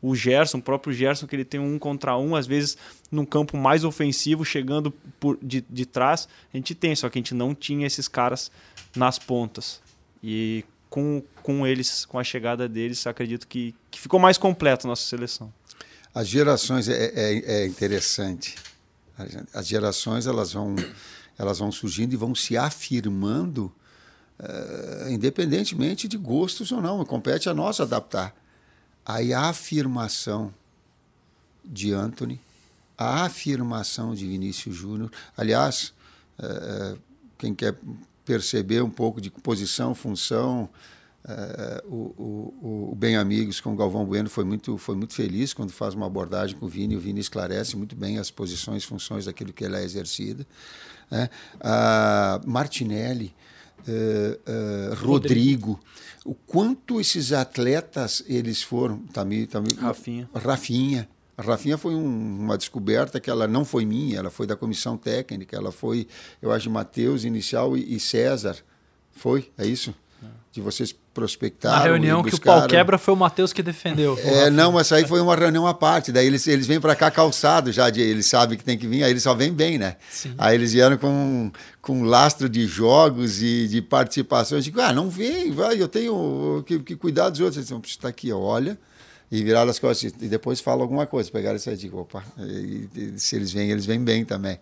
o Gerson, o próprio Gerson, que ele tem um contra um, às vezes num campo mais ofensivo, chegando por, de, de trás, a gente tem, só que a gente não tinha esses caras nas pontas. E com, com eles, com a chegada deles, acredito que, que ficou mais completa a nossa seleção. As gerações é, é, é interessante. As gerações elas vão, elas vão surgindo e vão se afirmando, uh, independentemente de gostos ou não. Compete a nós adaptar Aí a afirmação de Anthony, a afirmação de Vinícius Júnior. Aliás, é, quem quer perceber um pouco de posição, função, é, o, o, o, Bem Amigos com o Galvão Bueno foi muito, foi muito feliz quando faz uma abordagem com o Vini. O Vini esclarece muito bem as posições, funções daquilo que ele é exercido. Né? A Martinelli uh, uh, Rodrigo, o quanto esses atletas eles foram, também, também Rafinha. Rafinha. A Rafinha foi um, uma descoberta que ela não foi minha, ela foi da comissão técnica, ela foi, eu acho, Matheus inicial e, e César. Foi, é isso? De vocês prospectaram. Na reunião que o pau quebra foi o Matheus que defendeu. É, não, mas aí foi uma reunião à parte. Daí eles, eles vêm para cá calçados já, de, eles sabem que tem que vir, aí eles só vêm bem, né? Sim. Aí eles vieram com, com lastro de jogos e de participações. Eu digo, ah, não vem, vai, eu tenho que, que cuidar dos outros. Eles vão estar aqui, olha, e virar as costas e depois fala alguma coisa. Pegaram isso aí e digo, opa, e, e, se eles vêm, eles vêm bem também.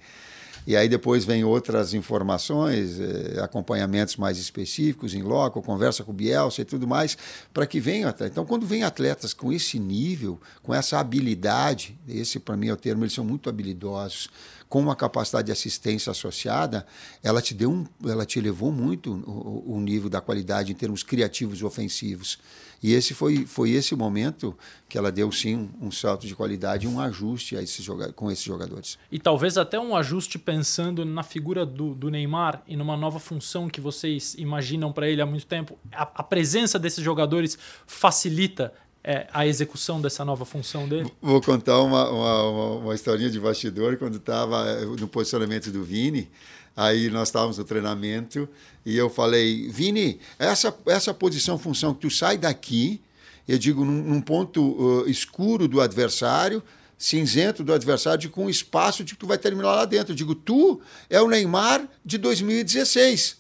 E aí depois vem outras informações, eh, acompanhamentos mais específicos em loco, conversa com o Bielsa e tudo mais, para que venham até. Então, quando vem atletas com esse nível, com essa habilidade, esse para mim é o termo, eles são muito habilidosos, com uma capacidade de assistência associada, ela te deu um, ela te elevou muito o, o nível da qualidade em termos criativos e ofensivos. E esse foi, foi esse momento que ela deu sim um, salto de qualidade, um ajuste a esses com esses jogadores. E talvez até um ajuste pensando na figura do, do Neymar e numa nova função que vocês imaginam para ele há muito tempo. A, a presença desses jogadores facilita é, a execução dessa nova função dele? Vou contar uma, uma, uma historinha de bastidor quando estava eh, no posicionamento do Vini. Aí nós estávamos no treinamento e eu falei, Vini, essa, essa posição, função que tu sai daqui, eu digo, num, num ponto uh, escuro do adversário, cinzento do adversário, com espaço de que tu vai terminar lá dentro. Eu digo, tu é o Neymar de 2016.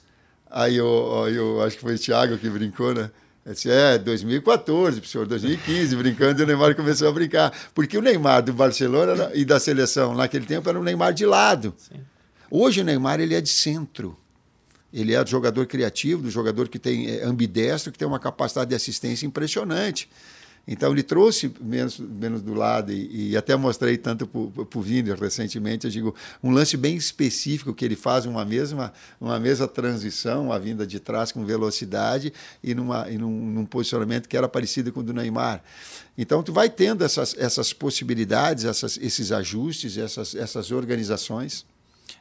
Aí eu, eu acho que foi o Thiago que brincou, né? Eu disse, é, 2014, professor, 2015, brincando, e o Neymar começou a brincar. Porque o Neymar do Barcelona e da seleção naquele tempo era um Neymar de lado. Sim. Hoje o Neymar ele é de centro. Ele é do jogador criativo, do jogador que tem é, ambidestro, que tem uma capacidade de assistência impressionante. Então ele trouxe menos, menos do lado e, e até mostrei tanto para o Vini recentemente, eu digo, um lance bem específico que ele faz uma mesma, uma mesma transição, a vinda de trás com velocidade e, numa, e num, num posicionamento que era parecido com o do Neymar. Então tu vai tendo essas, essas possibilidades, essas, esses ajustes, essas, essas organizações.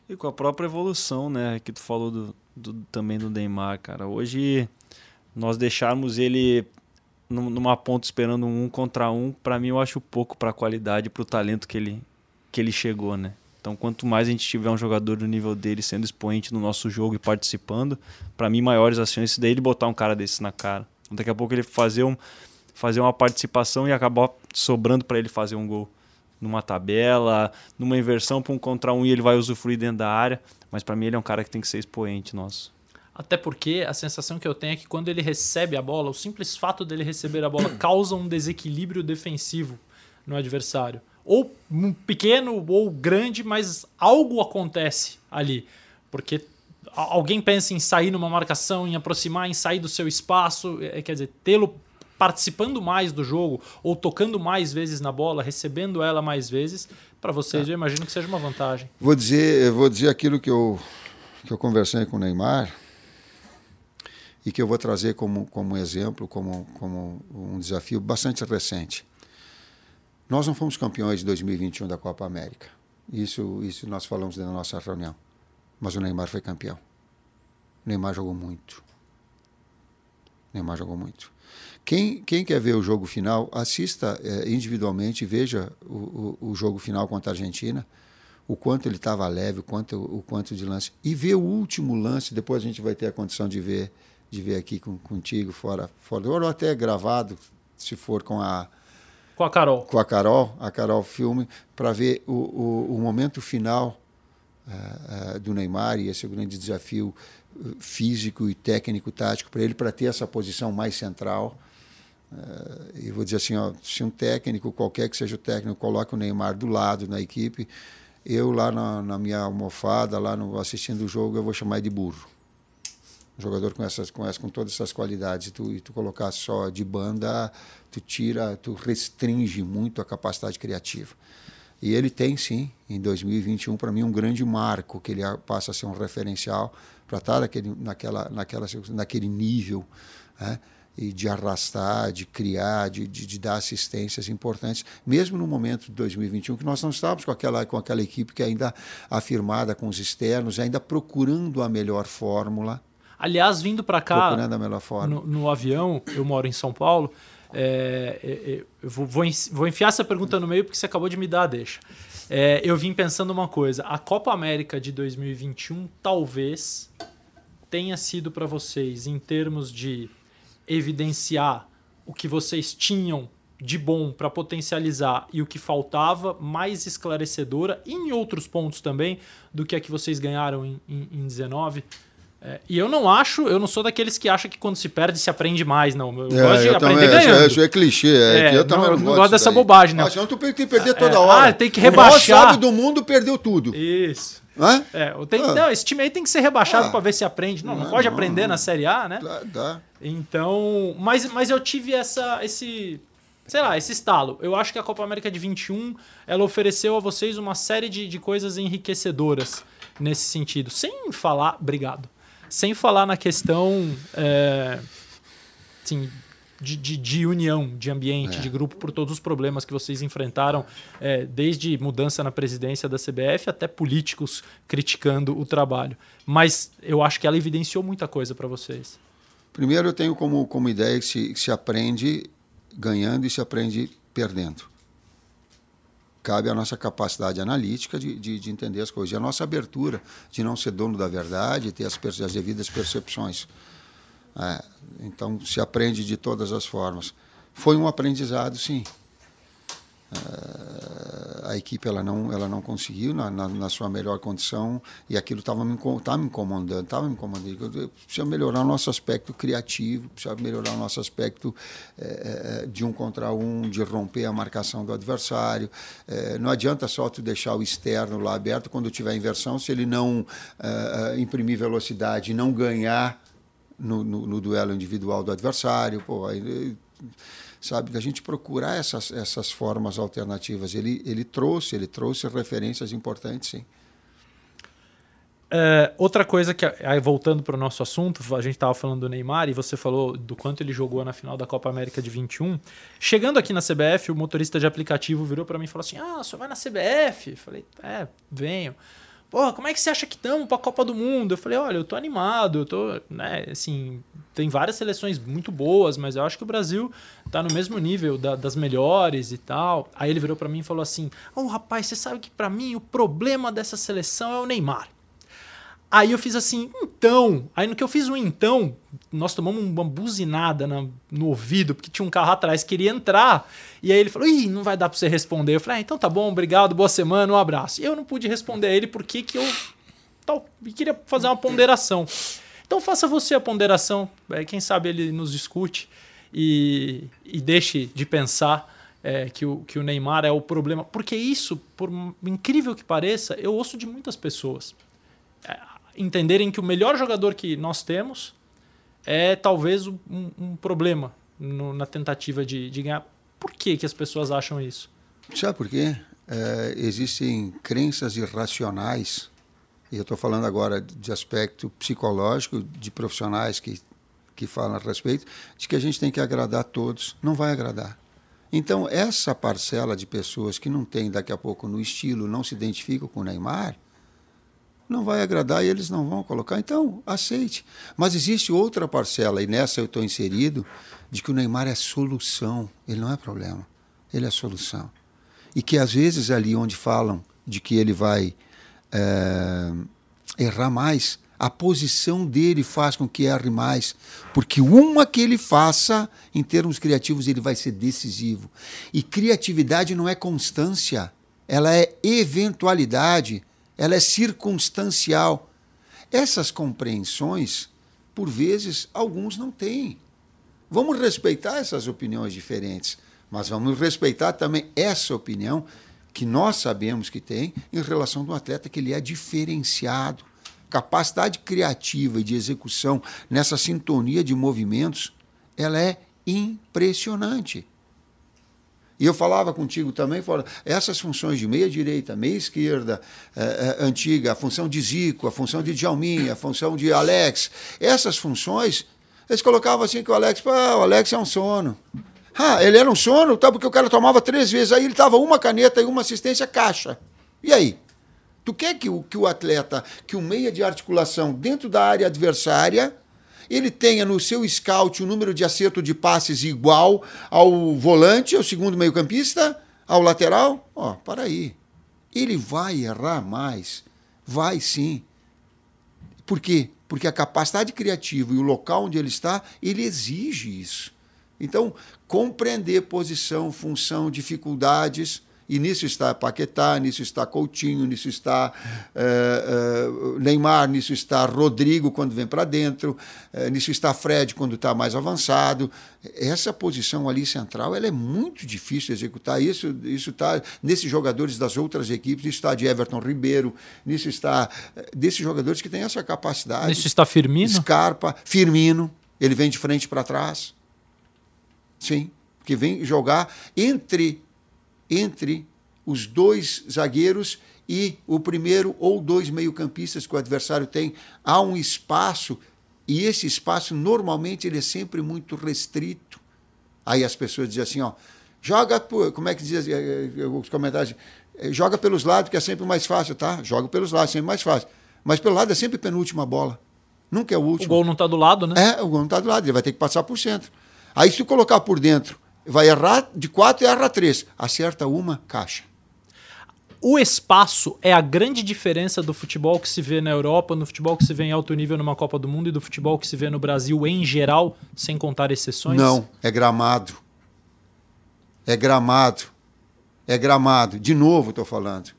E com a própria evolução, né, que tu falou do, do também do Neymar, cara. Hoje nós deixarmos ele numa ponta esperando um, contra um, para mim eu acho pouco para a qualidade, para o talento que ele, que ele chegou, né? Então, quanto mais a gente tiver um jogador do nível dele sendo expoente no nosso jogo e participando, para mim maiores as chances dele botar um cara desse na cara. Daqui a pouco ele fazer, um, fazer uma participação e acabar sobrando para ele fazer um gol numa tabela, numa inversão para um contra um e ele vai usufruir dentro da área. Mas para mim ele é um cara que tem que ser expoente nosso. Até porque a sensação que eu tenho é que quando ele recebe a bola, o simples fato dele receber a bola causa um desequilíbrio defensivo no adversário. Ou pequeno ou grande, mas algo acontece ali. Porque alguém pensa em sair numa marcação, em aproximar, em sair do seu espaço. É, quer dizer, tê-lo participando mais do jogo ou tocando mais vezes na bola, recebendo ela mais vezes, para vocês, é. eu imagino que seja uma vantagem. Vou dizer, vou dizer aquilo que eu, que eu conversei com o Neymar e que eu vou trazer como, como exemplo, como, como um desafio bastante recente. Nós não fomos campeões de 2021 da Copa América. Isso, isso nós falamos na nossa reunião. Mas o Neymar foi campeão. O Neymar jogou muito. O Neymar jogou muito. Quem, quem quer ver o jogo final, assista é, individualmente, veja o, o, o, jogo final contra a Argentina, o quanto ele estava leve, o quanto, o quanto de lance. E ver o último lance, depois a gente vai ter a condição de ver de ver aqui com, contigo, fora, fora ou até gravado, se for com a. Com a Carol. Com a Carol, a Carol Filme, para ver o, o, o, momento final uh, uh, do Neymar e esse é o grande desafio uh, físico e técnico, tático para ele, para ter essa posição mais central. E vou dizer assim: ó, se um técnico, qualquer que seja o técnico, coloca o Neymar do lado na equipe, eu lá na, na minha almofada, lá no, assistindo o jogo, eu vou chamar de burro um jogador com essas, com essas, com todas essas qualidades, e tu, e tu colocar só de banda, tu tira, tu restringe muito a capacidade criativa. E ele tem sim, em 2021 para mim um grande marco que ele passa a ser um referencial para estar naquele, naquela, naquela, naquele nível, né? E de arrastar, de criar, de, de, de, dar assistências importantes, mesmo no momento de 2021, que nós não estávamos com aquela, com aquela equipe que ainda afirmada com os externos, ainda procurando a melhor fórmula Aliás, vindo para cá no, no, avião, eu moro em São Paulo, é, é, é eu vou, vou, enfiar essa pergunta no meio porque você acabou de me dar a deixa. É, eu vim pensando uma coisa: a Copa América de 2021 talvez tenha sido para vocês, em termos de evidenciar o que vocês tinham de bom para potencializar e o que faltava, mais esclarecedora, e em outros pontos também, do que a que vocês ganharam em, em, em 19. É, e eu não acho, eu não sou daqueles que acha que quando se perde se aprende mais, não. Eu é, gosto de eu aprender também, ganhando. Isso é, clichê, é, é eu também não, não gosto dessa daí. bobagem, não. Ah, senão tu tem que perder toda hora. Ah, tem que rebaixar. O do mundo perdeu tudo. Isso. Hã? É, tem, ah. não, esse time aí tem que ser rebaixado ah. para ver se aprende. Não, não, não pode não, aprender na Série A, né? Dá, dá. Então, mas, mas eu tive essa, esse, sei lá, esse estalo. Eu acho que a Copa América de 21, ela ofereceu a vocês uma série de, de coisas enriquecedoras nesse sentido. Sem falar, obrigado sem falar na questão é, assim, de, de, de, união, de ambiente, é. de grupo, por todos os problemas que vocês enfrentaram, é, desde mudança na presidência da CBF até políticos criticando o trabalho. Mas eu acho que ela evidenciou muita coisa para vocês. Primeiro, eu tenho como, como ideia que se, se aprende ganhando e se aprende perdendo cabe a nossa capacidade analítica de, de, de, entender as coisas. E a nossa abertura de não ser dono da verdade, ter as, as devidas percepções. É, então, se aprende de todas as formas. Foi um aprendizado, sim. Uh, a equipe ela não ela não conseguiu na, na, na sua melhor condição e aquilo estava me, tava me incomodando estava me incomodando precisa melhorar o nosso aspecto criativo precisa melhorar o nosso aspecto é, de um contra um de romper a marcação do adversário é, não adianta só tu deixar o externo lá aberto quando tiver inversão se ele não é, imprimir velocidade não ganhar no, no, no, duelo individual do adversário pô aí, sabe, da gente procurar essas, essas formas alternativas. Ele, ele trouxe, ele trouxe referências importantes, sim. É, outra coisa que, aí voltando para o nosso assunto, a gente estava falando do Neymar e você falou do quanto ele jogou na final da Copa América de 21. Chegando aqui na CBF, o motorista de aplicativo virou para mim e falou assim: Ah, você vai na CBF? falei: É, venho porra, como é que você acha que estamos para a Copa do Mundo? Eu falei, olha, eu tô animado, eu tô, né, assim, tem várias seleções muito boas, mas eu acho que o Brasil tá no mesmo nível da, das melhores e tal. Aí ele virou para mim e falou assim: "Ô, oh, rapaz, você sabe que para mim o problema dessa seleção é o Neymar". Aí eu fiz assim, então. Aí no que eu fiz o então, nós tomamos uma buzinada na, no ouvido, porque tinha um carro atrás que queria entrar. E aí ele falou: Ih, não vai dar pra você responder. Eu falei: ah, então tá bom, obrigado, boa semana, um abraço. E eu não pude responder a ele porque que eu tal, queria fazer uma ponderação. Então faça você a ponderação, é, quem sabe ele nos discute e, e deixe de pensar é, que, o, que o Neymar é o problema. Porque isso, por incrível que pareça, eu ouço de muitas pessoas é, entenderem que o melhor jogador que nós temos é talvez um, um problema no, na tentativa de, de, ganhar. Por que, que as pessoas acham isso? Sabe por quê? É, existem crenças irracionais, e eu estou falando agora de aspecto psicológico, de profissionais que, que falam a respeito, de que a gente tem que agradar a todos. Não vai agradar. Então, essa parcela de pessoas que não tem daqui a pouco no estilo, não se identificam com o Neymar, não vai agradar e eles não vão colocar. Então, aceite. Mas existe outra parcela, e nessa eu estou inserido, de que o Neymar é solução. Ele não é problema. Ele é solução. E que às vezes ali onde falam de que ele vai é, errar mais, a posição dele faz com que erre mais, porque uma que ele faça, em termos criativos, ele vai ser decisivo. E criatividade não é constância, ela é eventualidade, ela é circunstancial. Essas compreensões, por vezes, alguns não têm. Vamos respeitar essas opiniões diferentes, mas vamos respeitar também essa opinião que nós sabemos que tem em relação do atleta que ele é diferenciado capacidade criativa e de execução nessa sintonia de movimentos, ela é impressionante. E eu falava contigo também, fora, essas funções de meia direita, meia esquerda, é, é, antiga, a função de Zico, a função de Djalminha, a função de Alex, essas funções, eles colocavam assim que o Alex, ah, o Alex é um sono. Ah, ele era um sono, tá, porque o cara tomava três vezes, aí ele estava uma caneta e uma assistência caixa. E aí? Tu quer que o, que o atleta, que o meia de articulação dentro da área adversária, ele tenha no seu scout o número de acerto de passes igual ao volante, ao segundo meio-campista, ao lateral? Ó, para aí. Ele vai errar mais. Vai sim. Por quê? Porque a capacidade criativa e o local onde ele está, ele exige isso. Então, compreender posição, função, dificuldades, e nisso está Paquetá, nisso está Coutinho, nisso está uh, uh, Neymar, nisso está Rodrigo quando vem para dentro, uh, nisso está Fred quando está mais avançado. Essa posição ali central ela é muito difícil de executar. Isso isso está nesses jogadores das outras equipes, nisso está de Everton Ribeiro, nisso está desses jogadores que têm essa capacidade. Nisso está Firmino? Scarpa, Firmino, ele vem de frente para trás. Sim, que vem jogar entre entre os dois zagueiros e o primeiro ou dois meio-campistas que o adversário tem. Há um espaço e esse espaço normalmente ele é sempre muito restrito. Aí as pessoas dizem assim, ó, joga por, como é que diz eh, eh, os comentários, eh, joga pelos lados que é sempre mais fácil, tá? Joga pelos lados, sempre mais fácil. Mas pelo lado é sempre penúltima bola. Nunca é o último. O gol não está do lado, né? É, o gol não está do lado, ele vai ter que passar por centro. Aí se tu colocar por dentro vai errar de quatro e erra três. Acerta uma, caixa. O espaço é a grande diferença do futebol que se vê na Europa, no futebol que se vê em alto nível numa Copa do Mundo e do futebol que se vê no Brasil em geral, sem contar exceções? Não, é gramado. É gramado. É gramado. De novo, estou falando.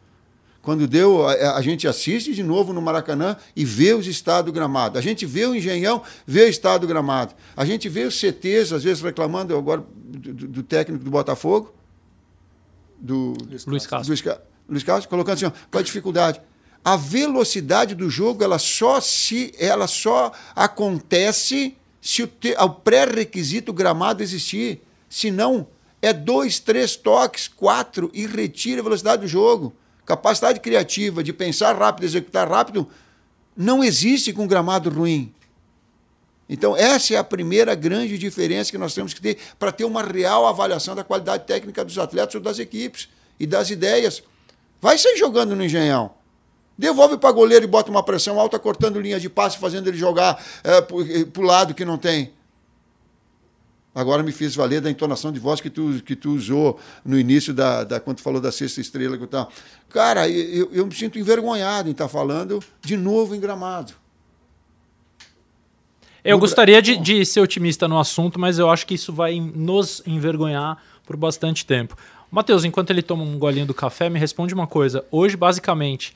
Quando deu, a, a, gente assiste de novo no Maracanã e vê os estados gramado. A gente vê o Engenhão, vê o estado gramado. A gente vê os CTs, às vezes reclamando agora do, do técnico do Botafogo, do Luiz Castro. Luiz, Luiz Castro, colocando assim, ó, qual a dificuldade? A velocidade do jogo, ela só se ela só acontece se o, o pré-requisito gramado existir. Se não, é dois, três toques, quatro e retira a velocidade do jogo capacidade criativa de pensar rápido, executar rápido, não existe com gramado ruim. Então, essa é a primeira grande diferença que nós temos que ter para ter uma real avaliação da qualidade técnica dos atletas ou das equipes e das ideias. Vai sair jogando no engenhão. Devolve para goleiro e bota uma pressão alta, cortando linha de passe, fazendo ele jogar é, para o lado que não tem. Agora me fiz valer da entonação de voz que tu, que tu usou no início da, da quando tu falou da sexta estrela que tal. Cara, eu, eu me sinto envergonhado em estar tá falando de novo em gramado. Eu gostaria de, de ser otimista no assunto, mas eu acho que isso vai nos envergonhar por bastante tempo. Matheus, enquanto ele toma um golinho do café, me responde uma coisa. Hoje, basicamente,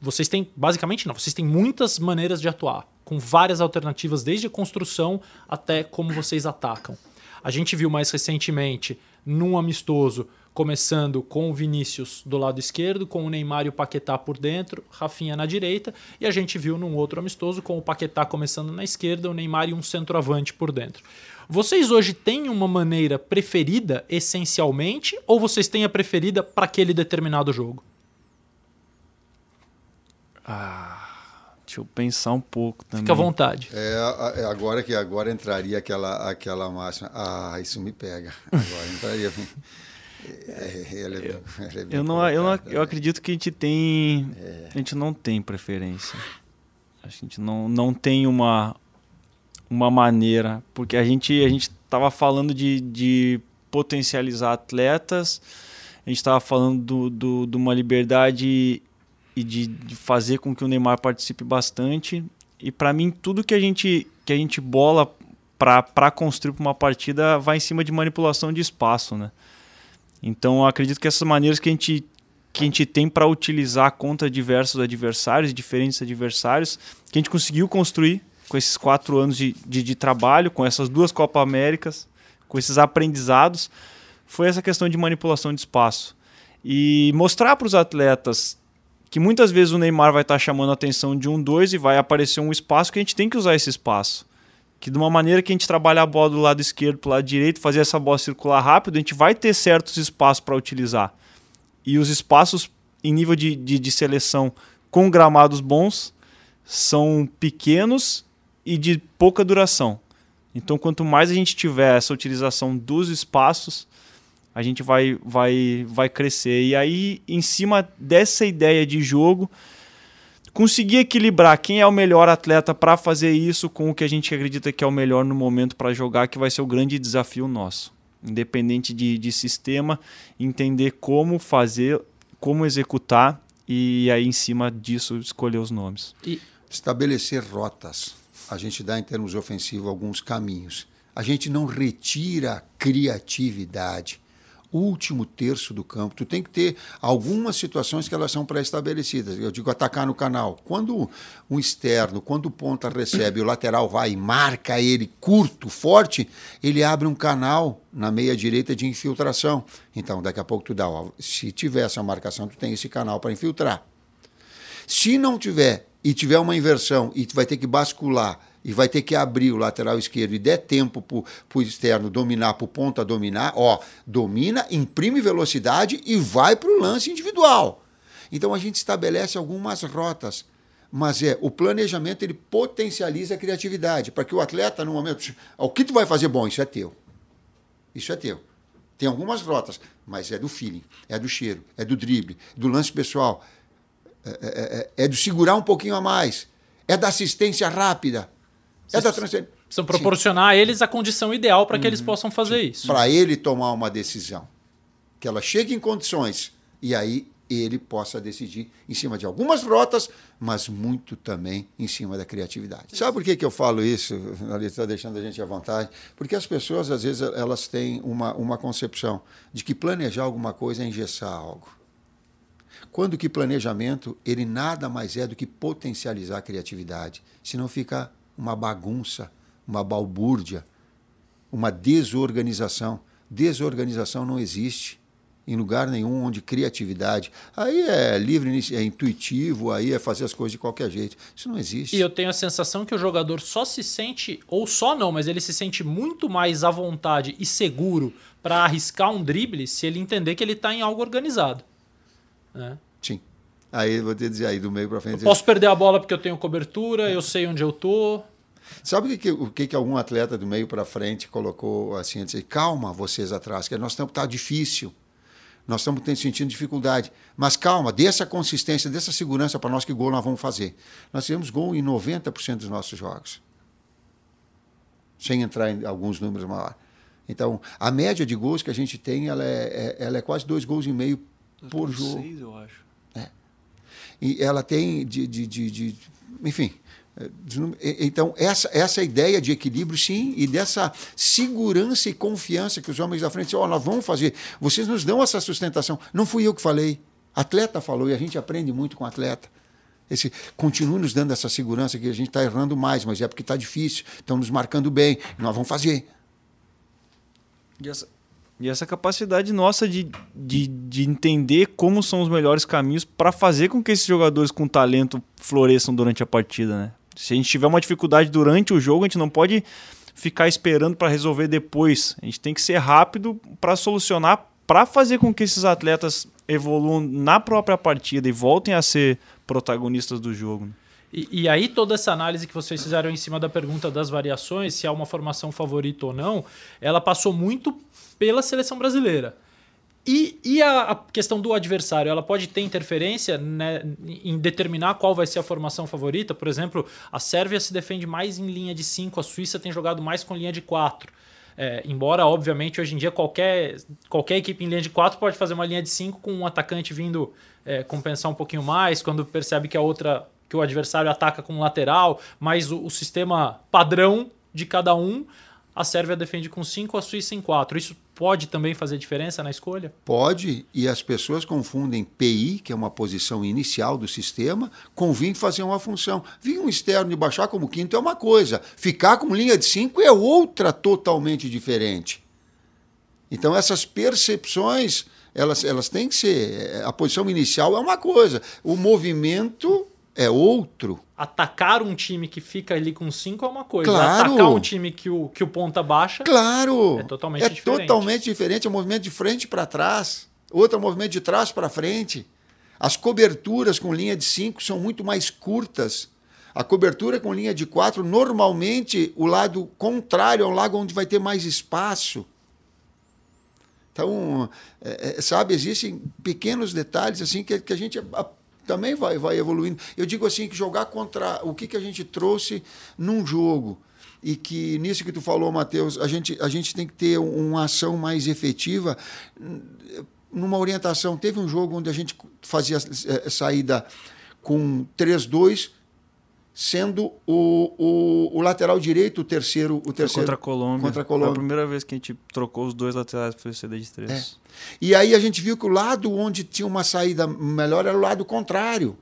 vocês têm. Basicamente, não, vocês têm muitas maneiras de atuar com várias alternativas, desde construção até como vocês atacam. A gente viu mais recentemente, num amistoso, começando com o Vinícius do lado esquerdo, com o Neymar e o Paquetá por dentro, Rafinha na direita, e a gente viu num outro amistoso com o Paquetá começando na esquerda, o Neymar e um centroavante por dentro. Vocês hoje têm uma maneira preferida essencialmente ou vocês têm a preferida para aquele determinado jogo? Ah, deixa eu pensar um pouco também. Fica à vontade. É, é agora que agora entraria aquela aquela máxima. Ah, isso me pega. Agora entraria. É, é, eu, não, eu, não, eu acredito que a gente tem. É. A gente não tem preferência. A gente não, não tem uma, uma maneira. Porque a gente a gente estava falando de, de potencializar atletas, a gente estava falando do, do, de uma liberdade e de, de, fazer com que o Neymar participe bastante. E para mim, tudo que a gente, que a gente bola para construir uma partida vai em cima de manipulação de espaço, né? Então, acredito que essas maneiras que a gente, que a gente tem para utilizar contra diversos adversários, diferentes adversários, que a gente conseguiu construir com esses quatro anos de, de, de trabalho, com essas duas Copa Américas, com esses aprendizados, foi essa questão de manipulação de espaço. E mostrar para os atletas que muitas vezes o Neymar vai estar tá chamando a atenção de um, dois e vai aparecer um espaço que a gente tem que usar esse espaço que de uma maneira que a gente trabalhar a bola do lado esquerdo para o lado direito, fazer essa bola circular rápido, a gente vai ter certos espaços para utilizar. E os espaços em nível de, de, de, seleção com gramados bons são pequenos e de pouca duração. Então, quanto mais a gente tiver essa utilização dos espaços, a gente vai, vai, vai crescer. E aí, em cima dessa ideia de jogo, conseguir equilibrar quem é o melhor atleta para fazer isso com o que a gente acredita que é o melhor no momento para jogar, que vai ser o grande desafio nosso. Independente de, de sistema, entender como fazer, como executar e aí em cima disso escolher os nomes. E estabelecer rotas. A gente dá em termos ofensivos alguns caminhos. A gente não retira criatividade último terço do campo. Tu tem que ter algumas situações que elas são pré-estabelecidas. Eu digo atacar no canal. Quando um externo, quando o ponta recebe, o lateral vai e marca ele curto, forte, ele abre um canal na meia direita de infiltração. Então, daqui a pouco tu dá, ó, se tiver essa marcação, tu tem esse canal para infiltrar. Se não tiver e tiver uma inversão e tu vai ter que bascular e vai ter que abrir o lateral esquerdo. E der tempo para o externo dominar, para o ponta dominar, ó, domina, imprime velocidade e vai para o lance individual. Então a gente estabelece algumas rotas, mas é o planejamento ele potencializa a criatividade. Para que o atleta no momento, o que tu vai fazer bom, isso é teu, isso é teu. Tem algumas rotas, mas é do feeling, é do cheiro, é do drible, do lance pessoal, é, é, é, é do segurar um pouquinho a mais, é da assistência rápida. É da transferência. Precisam proporcionar Sim. a eles a condição ideal para que uhum. eles possam fazer Sim. isso. Para ele tomar uma decisão. Que ela chegue em condições e aí ele possa decidir em cima de algumas rotas, mas muito também em cima da criatividade. Sabe por que, que eu falo isso? Ali está deixando a gente à vontade. Porque as pessoas, às vezes, elas têm uma, uma concepção de que planejar alguma coisa é engessar algo. Quando que planejamento, ele nada mais é do que potencializar a criatividade, senão fica uma bagunça, uma balbúrdia, uma desorganização. Desorganização não existe em lugar nenhum onde criatividade. Aí é livre, é intuitivo, aí é fazer as coisas de qualquer jeito. Isso não existe. E eu tenho a sensação que o jogador só se sente, ou só não, mas ele se sente muito mais à vontade e seguro para arriscar um drible se ele entender que ele está em algo organizado. Né? Sim. Aí vou te dizer aí do meio para frente. Eu posso perder a bola porque eu tenho cobertura, eu sei onde eu tô. Sabe o que, o que, que algum atleta do meio para frente colocou assim, dizer, calma vocês atrás, que nós estamos tá difícil. Nós estamos sentindo dificuldade. Mas calma, dê essa consistência, dê essa segurança para nós que gol nós vamos fazer. Nós tivemos gol em 90% dos nossos jogos. Sem entrar em alguns números maiores. Então, a média de gols que a gente tem, ela é, é ela é quase dois gols e meio por jogo. Seis, eu acho. É. E ela tem de, de, de, de enfim, então, essa, essa ideia de equilíbrio, sim, e dessa segurança e confiança que os homens da frente, ó, oh, nós vamos fazer, vocês nos dão essa sustentação. Não fui eu que falei, atleta falou, e a gente aprende muito com atleta. Esse, continue nos dando essa segurança que a gente está errando mais, mas é porque está difícil, estão nos marcando bem, nós vamos fazer. E essa, e essa capacidade nossa de, de, de entender como são os melhores caminhos para fazer com que esses jogadores com talento floresçam durante a partida, né? Se a gente tiver uma dificuldade durante o jogo, a gente não pode ficar esperando para resolver depois. A gente tem que ser rápido para solucionar, para fazer com que esses atletas evoluam na própria partida e voltem a ser protagonistas do jogo. Né? E, e, aí toda essa análise que vocês fizeram em cima da pergunta das variações, se há uma formação favorita ou não, ela passou muito pela seleção brasileira. E, e a, a, questão do adversário, ela pode ter interferência né, em determinar qual vai ser a formação favorita? Por exemplo, a Sérvia se defende mais em linha de 5, a Suíça tem jogado mais com linha de 4. É, embora, obviamente, hoje em dia qualquer, qualquer equipe em linha de 4 pode fazer uma linha de 5 com um atacante vindo é, compensar um pouquinho mais, quando percebe que a outra que o adversário ataca com um lateral, mas o, o sistema padrão de cada um a Sérvia defende com 5, a Suíça em 4. Isso pode também fazer diferença na escolha? Pode, e as pessoas confundem PI, que é uma posição inicial do sistema, com vir fazer uma função. Vir um externo e baixar como quinto é uma coisa, ficar com linha de 5 é outra totalmente diferente. Então, essas percepções, elas, elas têm que ser. A posição inicial é uma coisa, o movimento é outro. Atacar um time que fica ali com 5 é uma coisa. Claro. Atacar um time que o, que o ponta baixa. Claro. É totalmente é diferente. É totalmente diferente. É um movimento de frente para trás. Outro é um movimento de trás para frente. As coberturas com linha de 5 são muito mais curtas. A cobertura com linha de 4, normalmente, o lado contrário é um lado onde vai ter mais espaço. Então, é, é sabe, existem pequenos detalhes assim que, que a gente também vai, vai evoluindo. Eu digo assim que jogar contra o que, que a gente trouxe num jogo e que nisso que tu falou, Matheus, a gente, a gente tem que ter uma ação mais efetiva numa orientação. Teve um jogo onde a gente fazia é, saída com 3-2 sendo o, o, o, lateral direito o terceiro. O terceiro contra a Colômbia. Contra a Colômbia. Foi a primeira vez que a gente trocou os dois laterais para o CD de três. É. E aí a gente viu que o lado onde tinha uma saída melhor era o lado contrário.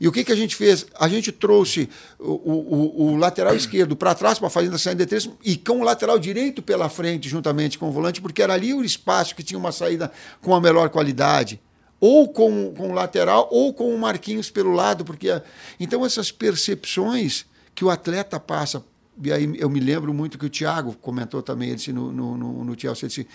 E o que, que a gente fez? A gente trouxe o, o, o lateral esquerdo para trás para fazer a saída de três e com o lateral direito pela frente, juntamente com o volante, porque era ali o espaço que tinha uma saída com a melhor qualidade ou com, com o lateral ou com o Marquinhos pelo lado, porque então essas percepções que o atleta passa, e aí eu me lembro muito que o Thiago comentou também, ele disse no, no, no, no Chelsea, ele disse,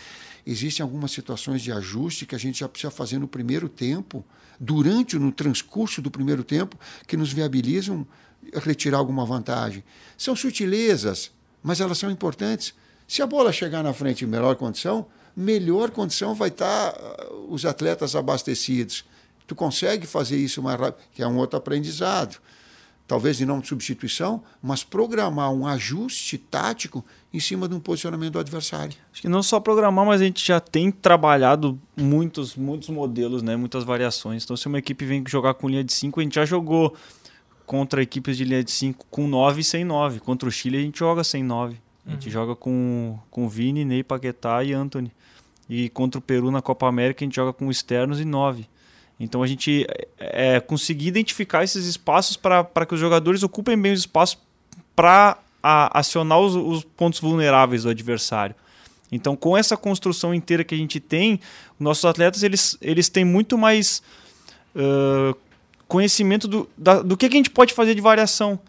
existem algumas situações de ajuste que a gente já precisa fazer no primeiro tempo, durante, no transcurso do primeiro tempo, que nos viabilizam retirar alguma vantagem. São sutilezas, mas elas são importantes. Se a bola chegar na frente em melhor condição, melhor condição vai estar uh, os atletas abastecidos. Tu consegue fazer isso mais rápido, que é um outro aprendizado. Talvez de não substituição, mas programar um ajuste tático em cima de um posicionamento do adversário. Acho que não só programar, mas a gente já tem trabalhado muitos, muitos modelos, né? muitas variações. Então, se uma equipe vem jogar com linha de 5, a gente já jogou contra equipes de linha de 5 com 9 e sem 9. Contra o Chile, a gente joga sem 9. A gente uhum. joga com, com Vini, Ney, Paquetá e Anthony. E contra o Peru na Copa América a gente joga com externos e nove. Então a gente é, é conseguir identificar esses espaços para que os jogadores ocupem bem os espaços para acionar os, os, pontos vulneráveis do adversário. Então com essa construção inteira que a gente tem, nossos atletas eles, eles têm muito mais uh, conhecimento do, da, do que, que a gente pode fazer de variação.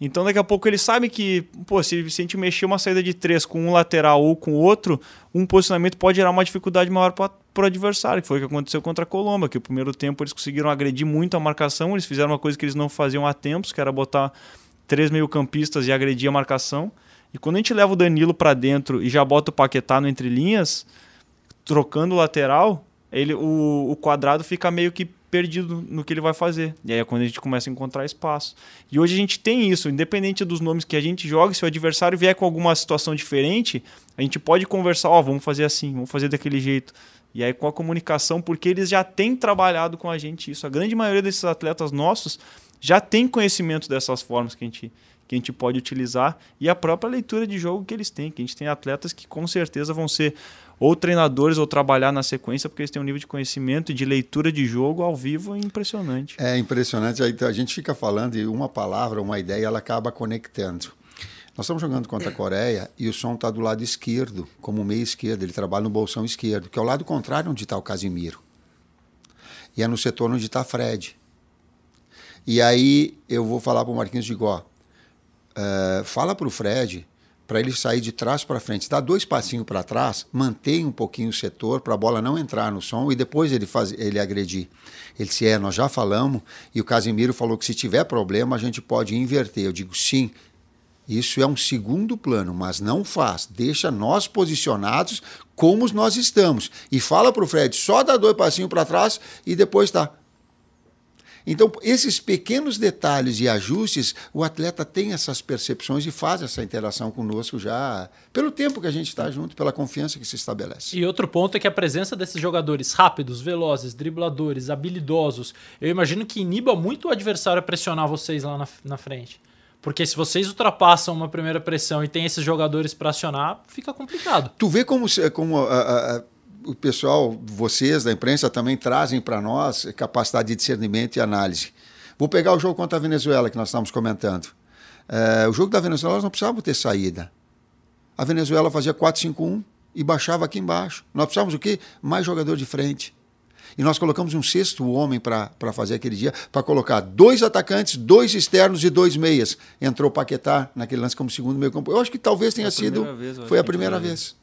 Então daqui a pouco eles sabem que, pô, se, se a gente mexer uma saída de três com um lateral ou com outro, um posicionamento pode gerar uma dificuldade maior para o adversário, que foi o que aconteceu contra a Colômbia, que o primeiro tempo eles conseguiram agredir muito a marcação, eles fizeram uma coisa que eles não faziam há tempos, que era botar três meio-campistas e agredir a marcação. E quando a gente leva o Danilo para dentro e já bota o Paquetá no entre linhas, trocando o lateral, ele, o, o quadrado fica meio que perdido no que ele vai fazer. E aí é quando a gente começa a encontrar espaço. E hoje a gente tem isso, independente dos nomes que a gente joga, se o adversário vier com alguma situação diferente, a gente pode conversar, ó, oh, vamos fazer assim, vamos fazer daquele jeito. E aí com a comunicação, porque eles já têm trabalhado com a gente isso. A grande maioria desses atletas nossos já tem conhecimento dessas formas que a gente que a gente pode utilizar e a própria leitura de jogo que eles têm, que a gente tem atletas que com certeza vão ser ou treinadores ou trabalhar na sequência, porque eles têm um nível de conhecimento e de leitura de jogo ao vivo impressionante. É impressionante. A gente fica falando e uma palavra, uma ideia, ela acaba conectando. Nós estamos jogando contra a Coreia e o som está do lado esquerdo, como meio esquerdo. Ele trabalha no bolsão esquerdo, que é o lado contrário onde está o Casimiro. E é no setor onde está Fred. E aí eu vou falar para o Marquinhos de Gó. Uh, fala para o Fred para ele sair de trás para frente, dá dois passinhos para trás, mantém um pouquinho o setor para a bola não entrar no som e depois ele faz, ele agredir. Ele disse: "É, nós já falamos e o Casimiro falou que se tiver problema a gente pode inverter". Eu digo: "Sim, isso é um segundo plano, mas não faz. Deixa nós posicionados como nós estamos. E fala para o Fred, só dá dois passinhos para trás e depois tá. Então, esses pequenos detalhes e ajustes, o atleta tem essas percepções e faz essa interação conosco já pelo tempo que a gente está junto, pela confiança que se estabelece. E outro ponto é que a presença desses jogadores rápidos, velozes, dribladores, habilidosos, eu imagino que iniba muito o adversário a pressionar vocês lá na, na frente. Porque se vocês ultrapassam uma primeira pressão e tem esses jogadores para acionar, fica complicado. Tu vê como, como a, a, o pessoal, vocês da imprensa também trazem para nós capacidade de discernimento e análise. Vou pegar o jogo contra a Venezuela que nós estamos comentando. É, o jogo da Venezuela nós não precisávamos ter saída. A Venezuela fazia 4-5-1 e baixava aqui embaixo. Nós precisávamos o quê? Mais jogador de frente. E nós colocamos um sexto homem para fazer aquele dia, para colocar dois atacantes, dois externos e dois meias. Entrou Paquetá naquele lance como segundo meio campo. Eu acho que talvez tenha sido. Vez, foi a primeira vez.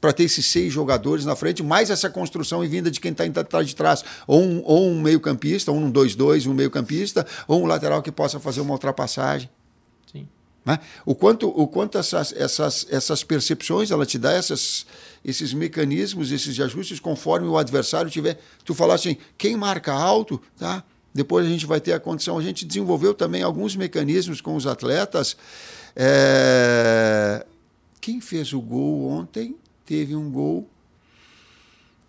Para ter esses seis jogadores na frente, mais essa construção e vinda de quem está atrás de trás. Ou um, ou um meio-campista, ou um 2-2, um meio-campista, ou um lateral que possa fazer uma ultrapassagem. Né? O quanto, o quanto essas, essas, essas percepções ela te dá essas, esses mecanismos, esses ajustes conforme o adversário tiver. Tu falaste assim, quem marca alto, tá? Depois a gente vai ter a condição. A gente desenvolveu também alguns mecanismos com os atletas. É... Quem fez o gol ontem teve um gol.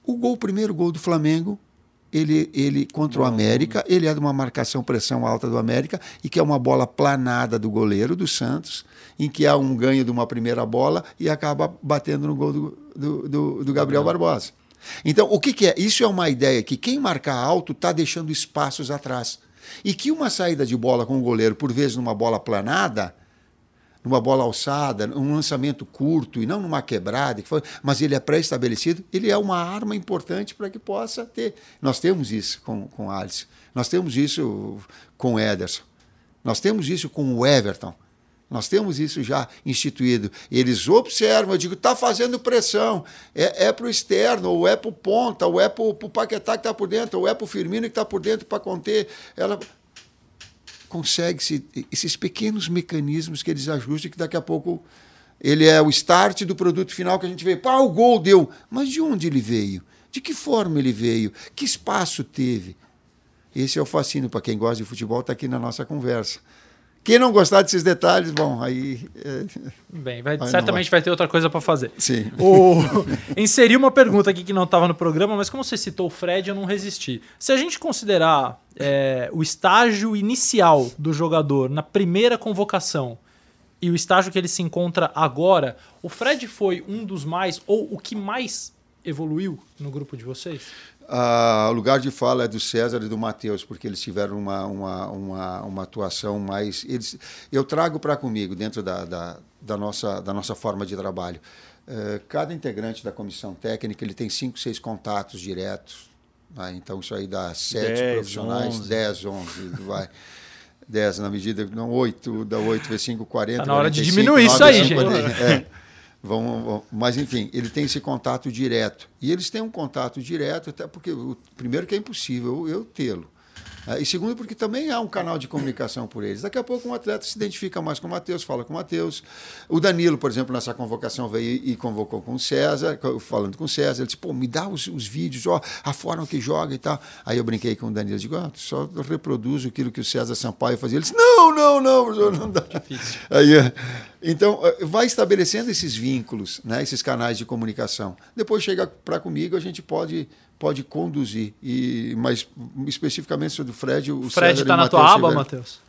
O gol, o primeiro gol do Flamengo, ele, ele contra o América, ele é de uma marcação pressão alta do América e que é uma bola planada do goleiro do Santos, em que há um ganho de uma primeira bola e acaba batendo no gol do, do, do, do Gabriel Barbosa. Então, o que, que, é? Isso é uma ideia que quem marca alto está deixando espaços atrás. E que uma saída de bola com o goleiro, por vezes numa bola planada, numa bola alçada, um lançamento curto e não numa quebrada, que foi, mas ele é pré-estabelecido, ele é uma arma importante para que possa ter. Nós temos isso com, com Alisson, nós temos isso com o Ederson, nós temos isso com o Everton. Nós temos isso já instituído. Eles observam, eu digo, está fazendo pressão. É, é para o externo, ou é para o ponta, ou é para o Paquetá que está por dentro, ou é para o Firmino que está por dentro para conter. Ela consegue-se esses pequenos mecanismos que eles ajustam que daqui a pouco ele é o start do produto final que a gente vê. Pá, o gol deu. Mas de onde ele veio? De que forma ele veio? Que espaço teve? Esse é o fascínio para quem gosta de futebol, está aqui na nossa conversa. Quem não gostar desses detalhes, bom, aí. É... Bem, vai, certamente vai. vai. ter outra coisa para fazer. Sim. O... Inseri uma pergunta aqui que não estava no programa, mas como você citou o Fred, eu não resisti. Se a gente considerar é, o estágio inicial do jogador na primeira convocação e o estágio que ele se encontra agora, o Fred foi um dos mais, ou o que mais evoluiu no grupo de vocês? Ah, o lugar de fala é do César e do Matheus, porque eles tiveram uma, uma, uma, uma atuação mais. Eles, eu trago para comigo, dentro da, da, da, nossa, da nossa forma de trabalho. Uh, cada integrante da comissão técnica ele tem cinco, seis contatos diretos. Né? Então, isso aí dá sete dez, profissionais, onze. dez, onze, vai. 10 na medida, não, 8, dá 8 vezes 5, 40. Está na hora 45, de diminuir 9, isso aí, 50, gente. É. Vão, vão, mas, enfim, ele tem esse contato direto. E eles têm um contato direto, até porque, o, primeiro, que é impossível eu tê-lo. É, e segundo, porque também há um canal de comunicação por eles. Daqui a pouco um atleta se identifica mais com o Matheus, fala com o Matheus. O Danilo, por exemplo, nessa convocação veio e convocou com o César, falando com o César. Ele disse, pô, me dá os, os vídeos, ó, a forma que joga e tal. Aí eu brinquei com o Danilo, digo, ah, só reproduzo aquilo que o César Sampaio fazia. Ele disse, não, não, não, professor, não dá. Difícil. Aí, é, então, é, vai estabelecendo esses vínculos, né, esses canais de comunicação. Depois chega para comigo, a gente pode pode conduzir. E, mas especificamente sobre o Fred, o Fred está na tua aba, Matheus?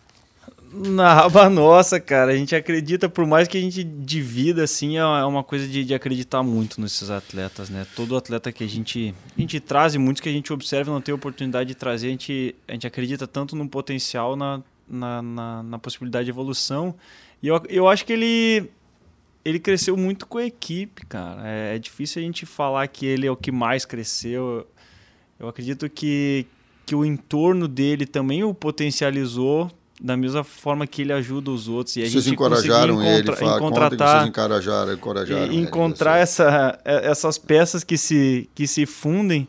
Na raba nossa, cara. A gente acredita, por mais que a gente divida, assim, é uma coisa de, de acreditar muito nesses atletas, né? Todo atleta que a gente, a gente traz e muitos que a gente observa não tem oportunidade de trazer, a gente, a gente acredita tanto no potencial, na, na, na, na possibilidade de evolução. E eu, eu acho que ele, ele cresceu muito com a equipe, cara. É, é difícil a gente falar que ele é o que mais cresceu. Eu acredito que, que o entorno dele também o potencializou da mesma forma que ele ajuda os outros. E a vocês gente encorajaram ele, encontra, encontrar, vocês encorajaram, encorajaram encontrar ele, essa, é, essas peças que se, que se fundem.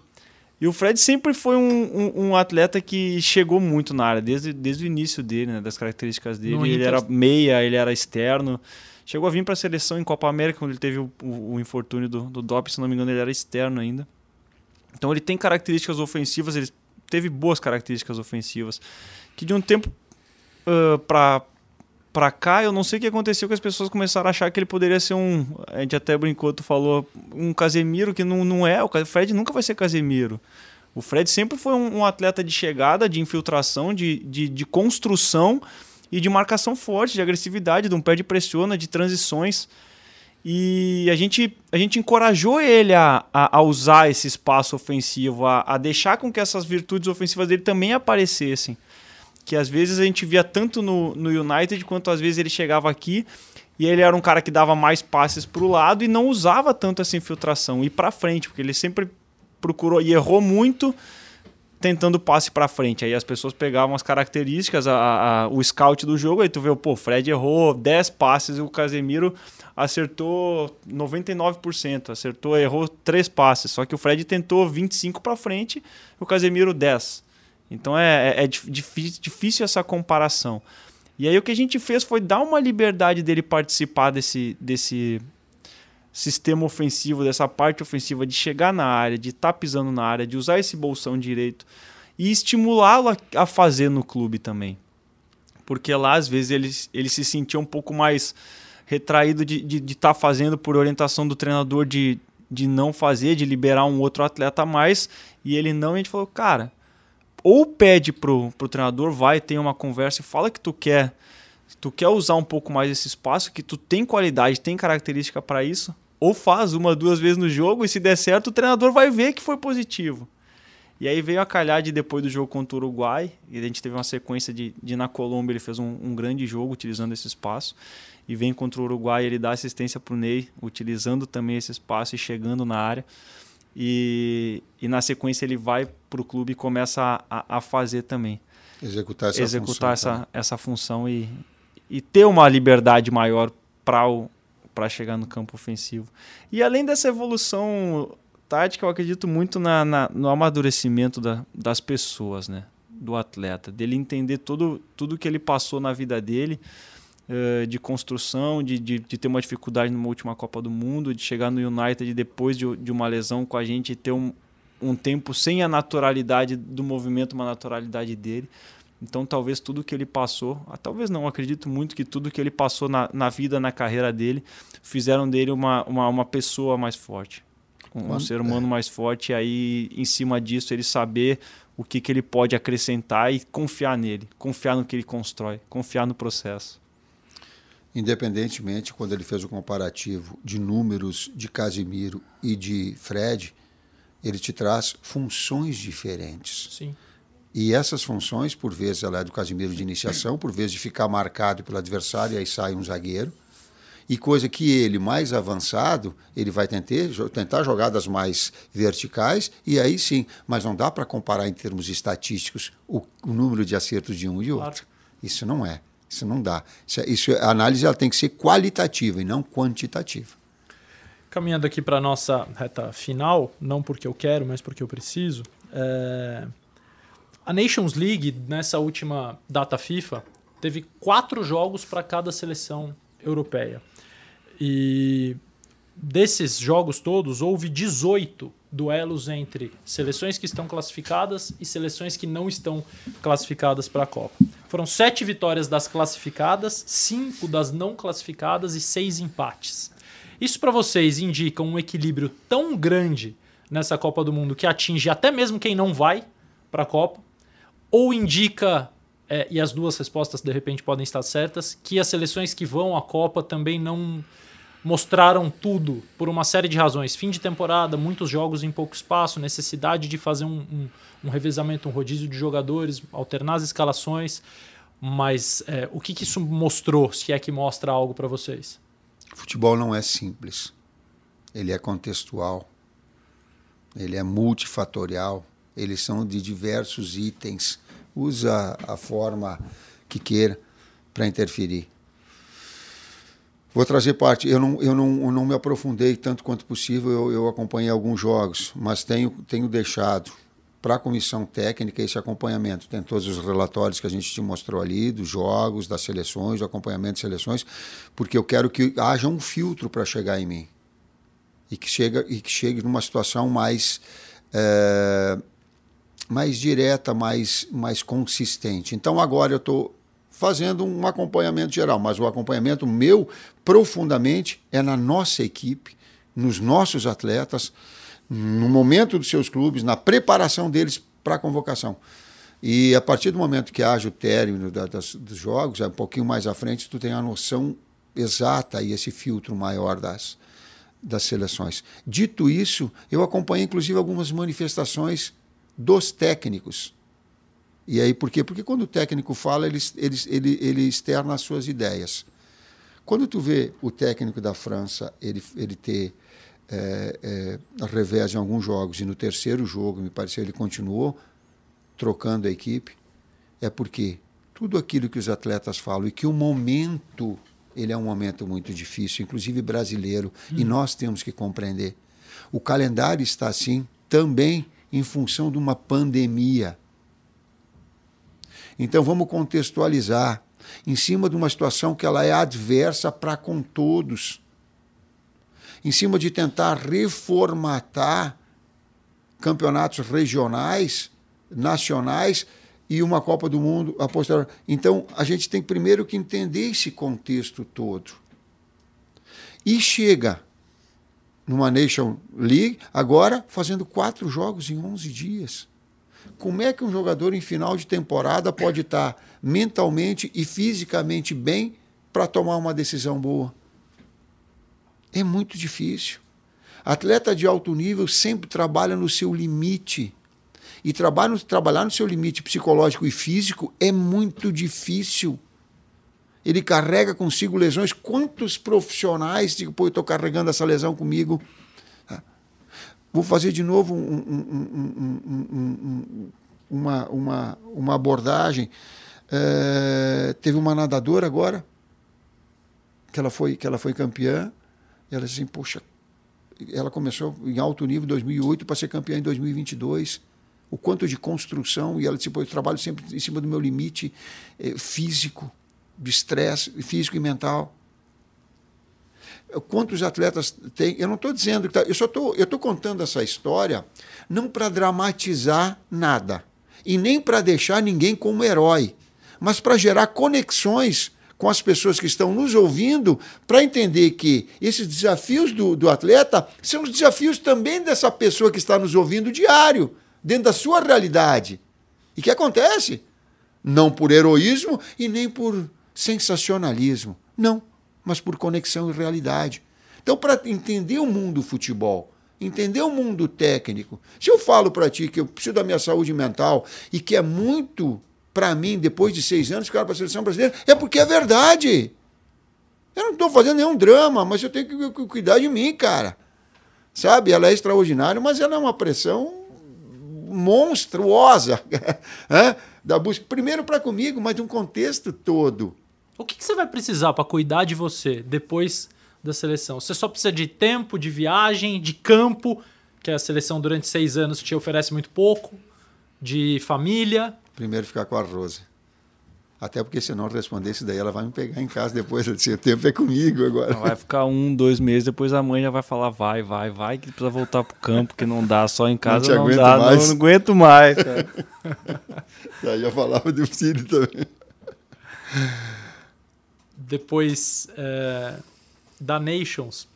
E o Fred sempre foi um, um, um, atleta que chegou muito na área, desde, desde o início dele, né, das características dele. No ele Inter... era meia, ele era externo. Chegou a vir para a seleção em Copa América, quando ele teve o, o, o infortúnio do, do doping, se não me engano, ele era externo ainda. Então ele tem características ofensivas, ele teve boas características ofensivas, que de um tempo uh, pra cá, eu não sei o que aconteceu que as pessoas começaram a achar que ele poderia ser um. A gente até brincou, tu falou, um Casemiro que não, não é. O Fred nunca vai ser Casemiro. O Fred sempre foi um, um atleta de chegada, de infiltração, de, de, de, construção e de marcação forte, de agressividade, de um pé de pressiona, de transições. E a gente, a gente encorajou ele a, a, a usar esse espaço ofensivo, a, a deixar com que essas virtudes ofensivas dele também aparecessem que às vezes a gente via tanto no, no United quanto às vezes ele chegava aqui e ele era um cara que dava mais passes para o lado e não usava tanto essa infiltração e para frente, porque ele sempre procurou e errou muito tentando passe para frente. Aí as pessoas pegavam as características, a, a, o scout do jogo, aí tu vê, pô, o Fred errou 10 passes e o Casemiro acertou 99%, acertou, errou 3 passes, só que o Fred tentou 25 para frente e o Casemiro 10. Então é, é, é difícil, difícil essa comparação. E aí o que a gente fez foi dar uma liberdade dele participar desse, desse sistema ofensivo, dessa parte ofensiva, de chegar na área, de estar tá pisando na área, de usar esse bolsão direito e estimulá-lo a, fazer no clube também. Porque lá, às vezes, ele, ele se sentia um pouco mais retraído de estar de, de tá fazendo por orientação do treinador de, de não fazer, de liberar um outro atleta a mais, e ele não, e a gente falou, cara ou pede pro, pro treinador, vai, tem uma conversa e fala que tu quer, tu quer usar um pouco mais esse espaço, que tu tem qualidade, tem característica para isso, ou faz uma, duas vezes no jogo e se der certo, o treinador vai ver que foi positivo. E aí veio a calhar de depois do jogo contra o Uruguai, e a gente teve uma sequência de, de na Colômbia ele fez um, um grande jogo utilizando esse espaço, e vem contra o Uruguai ele dá assistência para o Ney, utilizando também esse espaço e chegando na área. E, e na sequência ele vai para o clube e começa a, a, fazer também. Executar essa Executar função. Essa, essa função e, e ter uma liberdade maior para chegar no campo ofensivo. E além dessa evolução tática, eu acredito muito na, na no amadurecimento da, das pessoas, né? do atleta, dele entender todo, tudo que ele passou na vida dele uh, de construção, de, de, de, ter uma dificuldade numa última Copa do Mundo, de chegar no United depois de, de uma lesão com a gente e ter um, um tempo sem a naturalidade do movimento, uma naturalidade dele. Então, talvez tudo que ele passou, ah, talvez não, acredito muito que tudo que ele passou na, na vida, na carreira dele, fizeram dele uma, uma, uma pessoa mais forte, um, um ser humano mais forte. E aí, em cima disso, ele saber o que, que ele pode acrescentar e confiar nele, confiar no que ele constrói, confiar no processo. Independentemente, quando ele fez o comparativo de números de Casimiro e de Fred, ele te traz funções diferentes. Sim. E essas funções, por vezes, ela é do Casimiro de iniciação, por vezes de ficar marcado pelo adversário, e aí sai um zagueiro. E coisa que ele, mais avançado, ele vai tentar, tentar jogadas mais verticais, e aí sim. Mas não dá para comparar em termos estatísticos o, o, número de acertos de um e outro. Claro. Isso não é. Isso não dá. Isso, é, isso, a análise ela tem que ser qualitativa e não quantitativa. Caminhando aqui para a nossa reta final, não porque eu quero, mas porque eu preciso. É... A Nations League, nessa última data FIFA, teve quatro jogos para cada seleção europeia. E desses jogos todos, houve 18 duelos entre seleções que estão classificadas e seleções que não estão classificadas para a Copa. Foram sete vitórias das classificadas, cinco das não classificadas e seis empates. Isso para vocês indica um equilíbrio tão grande nessa Copa do Mundo que atinge até mesmo quem não vai para a Copa? Ou indica é, e as duas respostas de repente podem estar certas, que as seleções que vão à Copa também não mostraram tudo por uma série de razões. Fim de temporada, muitos jogos em pouco espaço, necessidade de fazer um, um, um revezamento, um rodízio de jogadores, alternar as escalações. Mas é, o que, que isso mostrou, se é que mostra algo para vocês? Futebol não é simples. Ele é contextual. Ele é multifatorial. Eles são de diversos itens. Usa a forma que queira para interferir. Vou trazer parte. Eu não, eu não, eu não me aprofundei tanto quanto possível. Eu, eu acompanhei alguns jogos, mas tenho, tenho deixado para a comissão técnica esse acompanhamento. Tem todos os relatórios que a gente te mostrou ali, dos jogos, das seleções, do acompanhamento de seleções, porque eu quero que haja um filtro para chegar em mim. E que, chega, e que chegue numa situação mais, é, mais direta, mais, mais consistente. Então agora eu estou fazendo um acompanhamento geral, mas o acompanhamento meu, profundamente, é na nossa equipe, nos nossos atletas, no momento dos seus clubes, na preparação deles para a convocação. E a partir do momento que haja o término da, das, dos jogos, um pouquinho mais à frente, tu tem a noção exata e esse filtro maior das, das seleções. Dito isso, eu acompanhei inclusive algumas manifestações dos técnicos e aí por quê? Porque quando o técnico fala, ele, ele, ele, ele externa as suas ideias. Quando tu vê o técnico da França, ele, ele ter é, é, revés em alguns jogos, e no terceiro jogo, me pareceu, ele continuou trocando a equipe, é porque tudo aquilo que os atletas falam e que o momento, ele é um momento muito difícil, inclusive brasileiro, hum. e nós temos que compreender. O calendário está assim também em função de uma pandemia então vamos contextualizar em cima de uma situação que ela é adversa para com todos. Em cima de tentar reformatar campeonatos regionais, nacionais e uma Copa do Mundo a posterior. Então, a gente tem primeiro que entender esse contexto todo. E chega numa Nation League, agora fazendo quatro jogos em 11 dias. Como é que um jogador em final de temporada pode estar mentalmente e fisicamente bem para tomar uma decisão boa? É muito difícil. Atleta de alto nível sempre trabalha no seu limite. E trabalhar, trabalhar no seu limite psicológico e físico é muito difícil. Ele carrega consigo lesões. Quantos profissionais dizem, pô, eu estou carregando essa lesão comigo? Vou fazer de novo um, um, uma, uma, uma abordagem. É, teve uma nadadora agora, que ela foi, que ela foi campeã, e ela disse assim, poxa, ela começou em alto nível em 2008 para ser campeã em 2022. O quanto de construção, e ela disse, eu trabalho sempre em cima do meu limite é, físico, de estresse físico e mental quantos atletas tem. Eu não estou dizendo que tá, eu só estou eu estou contando essa história não para dramatizar nada e nem para deixar ninguém como herói, mas para gerar conexões com as pessoas que estão nos ouvindo para entender que esses desafios do, do atleta são os desafios também dessa pessoa que está nos ouvindo diário, dentro da sua realidade. E que acontece? Não por heroísmo e nem por sensacionalismo. Não mas por conexão e realidade. Então, para entender o mundo do futebol, entender o mundo técnico, se eu falo para ti que eu preciso da minha saúde mental e que é muito para mim, depois de seis anos, ficar para a seleção brasileira, é porque é verdade. Eu não estou fazendo nenhum drama, mas eu tenho que cuidar de mim, cara. Sabe? Ela é extraordinária, mas ela é uma pressão monstruosa da busca. Primeiro para comigo, mas de um contexto todo. O que, que você vai precisar para cuidar de você depois da seleção? Você só precisa de tempo, de viagem, de campo, que a seleção durante seis anos te oferece muito pouco, de família. Primeiro ficar com a Rose. Até porque se não responder isso daí, ela vai me pegar em casa depois. Ela disse, o tempo é comigo agora. Vai ficar um, dois meses, depois a mãe já vai falar, vai, vai, vai, que precisa voltar pro campo, que não dá, só em casa não, não dá, mais. Não, não aguento mais. já, já falava do filho também depois é, da Nations,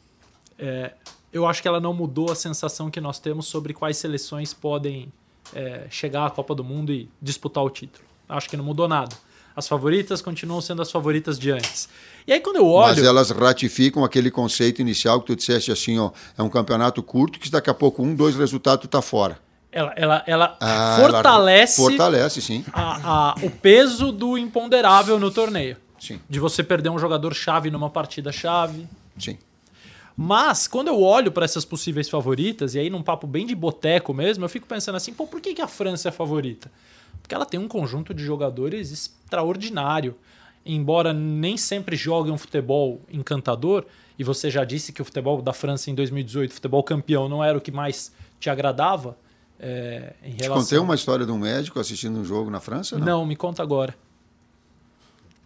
é, eu acho que ela não mudou a sensação que nós temos sobre quais seleções podem é, chegar à Copa do Mundo e disputar o título. Acho que não mudou nada. as favoritas continuam sendo as favoritas de antes. E aí quando eu olho. Mas elas ratificam aquele conceito inicial que tu disseste assim, ó, é um campeonato curto que daqui a pouco um, dois resultados tu tá fora. Ela, ela, ela ah, fortalece, ela fortalece sim. A, a, o peso do imponderável no torneio. Sim. De você perder um jogador chave numa partida chave. Sim. Mas, quando eu olho para essas possíveis favoritas, e aí num papo bem de boteco mesmo, eu fico pensando assim, pô, por que, que a França é a favorita? Porque ela tem um conjunto de jogadores extraordinário. Embora nem sempre jogue um futebol encantador, e você já disse que o futebol da França em 2018, futebol campeão, não era o que mais te agradava. É, em relação... Te contei uma história de um médico assistindo um jogo na França? Não, não me conta agora.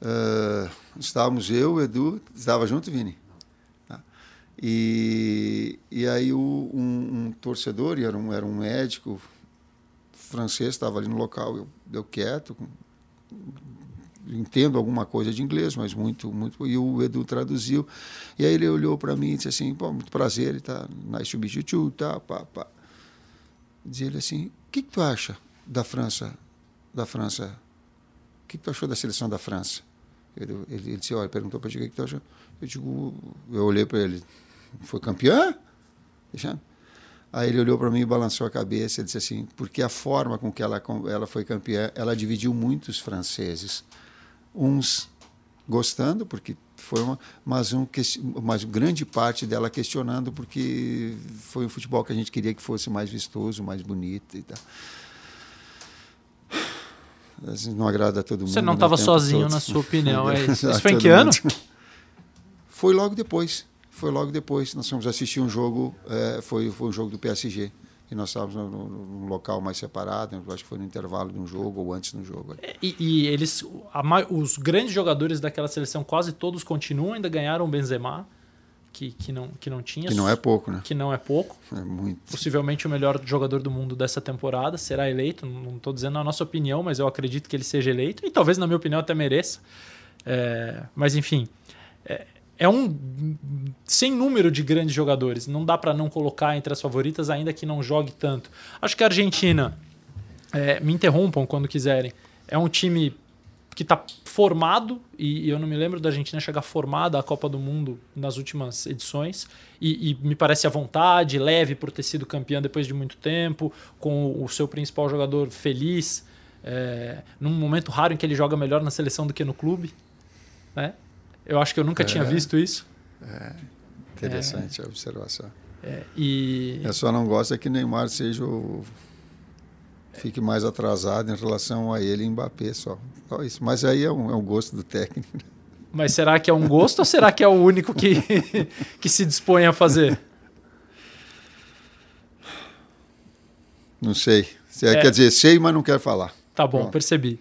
Uh, estávamos eu, Edu, estava junto, Vini. Tá? E, e aí o, um, um, torcedor, era um, era um médico francês, estava ali no local, eu, eu quieto, com, entendo alguma coisa de inglês, mas muito, muito. E o Edu traduziu. E aí ele olhou para mim e disse assim: pô, muito prazer, ele tá nice to meet you, tá, pá, pá. Dizia ele assim: o que, que tu acha da França? Da França? O que, que tu achou da seleção da França? Ele, ele, ele disse, olha, perguntou para o que, tu achou? Eu digo, eu olhei para ele, foi campeã? Aí ele olhou para mim e balançou a cabeça e disse assim, porque a forma com que ela, ela foi campeã, ela dividiu muitos franceses. Uns gostando, porque foi uma, mas, um, mas grande parte dela questionando, porque foi um futebol que a gente queria que fosse mais vistoso, mais bonito e tal não agrada a todo mundo. Você não estava sozinho na sua opinião, é isso. Isso foi em que ano? Foi logo depois. Foi logo depois. Nós fomos assistir um jogo, é, foi, foi um jogo do PSG. E nós estávamos num local mais separado, acho que foi no intervalo de um jogo ou antes do jogo. E, e eles, a, os grandes jogadores daquela seleção, quase todos continuam, ainda ganharam o Benzema que, que, não, que não tinha. Que não é pouco, né? Que não é pouco. É muito. Possivelmente o melhor jogador do mundo dessa temporada será eleito. Não estou dizendo a nossa opinião, mas eu acredito que ele seja eleito. E talvez, na minha opinião, até mereça. É, mas, enfim. É, é um sem número de grandes jogadores. Não dá para não colocar entre as favoritas, ainda que não jogue tanto. Acho que a Argentina, é, me interrompam quando quiserem, é um time que está formado, e, eu não me lembro da Argentina chegar formada à Copa do Mundo nas últimas edições, e, e, me parece à vontade, leve por ter sido campeã depois de muito tempo, com o seu principal jogador feliz, é, num momento raro em que ele joga melhor na seleção do que no clube. Né? Eu acho que eu nunca é, tinha visto isso. É, interessante a observação. É, e... Eu só não gosto é que Neymar seja o fique mais atrasado em relação a ele e Mbappé só. só isso. Mas aí é um, é um gosto do técnico. Mas será que é um gosto ou será que é o único que, que se dispõe a fazer? Não sei. É. Quer dizer, sei, mas não quero falar. Tá bom, Pronto. percebi.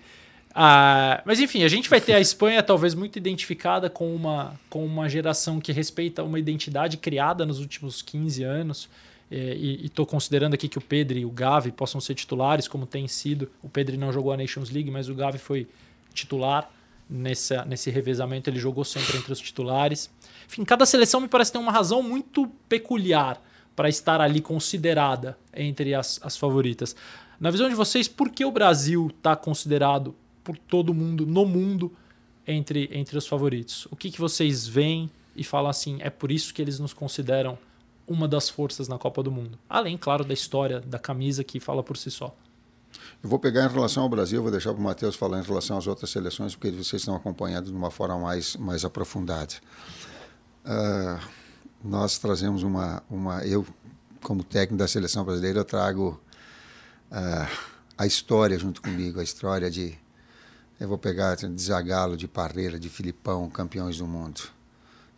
Ah, mas enfim, a gente vai ter a Espanha talvez muito identificada com uma, com uma geração que respeita uma identidade criada nos últimos 15 anos. É, e estou considerando aqui que o Pedro e o Gavi possam ser titulares, como tem sido. O Pedro não jogou a Nations League, mas o Gavi foi titular nessa, nesse revezamento. Ele jogou sempre entre os titulares. Enfim, cada seleção me parece ter uma razão muito peculiar para estar ali considerada entre as, as favoritas. Na visão de vocês, por que o Brasil está considerado por todo mundo, no mundo, entre, entre os favoritos? O que, que vocês veem e falam assim, é por isso que eles nos consideram uma das forças na Copa do Mundo. Além, claro, da história da camisa que fala por si só. Eu vou pegar em relação ao Brasil, vou deixar para o Matheus falar em relação às outras seleções, porque vocês estão acompanhando de uma forma mais, mais aprofundada. Uh, nós trazemos uma, uma. Eu, como técnico da seleção brasileira, eu trago uh, a história junto comigo, a história de. Eu vou pegar de Zagallo, de Parreira, de Filipão, campeões do mundo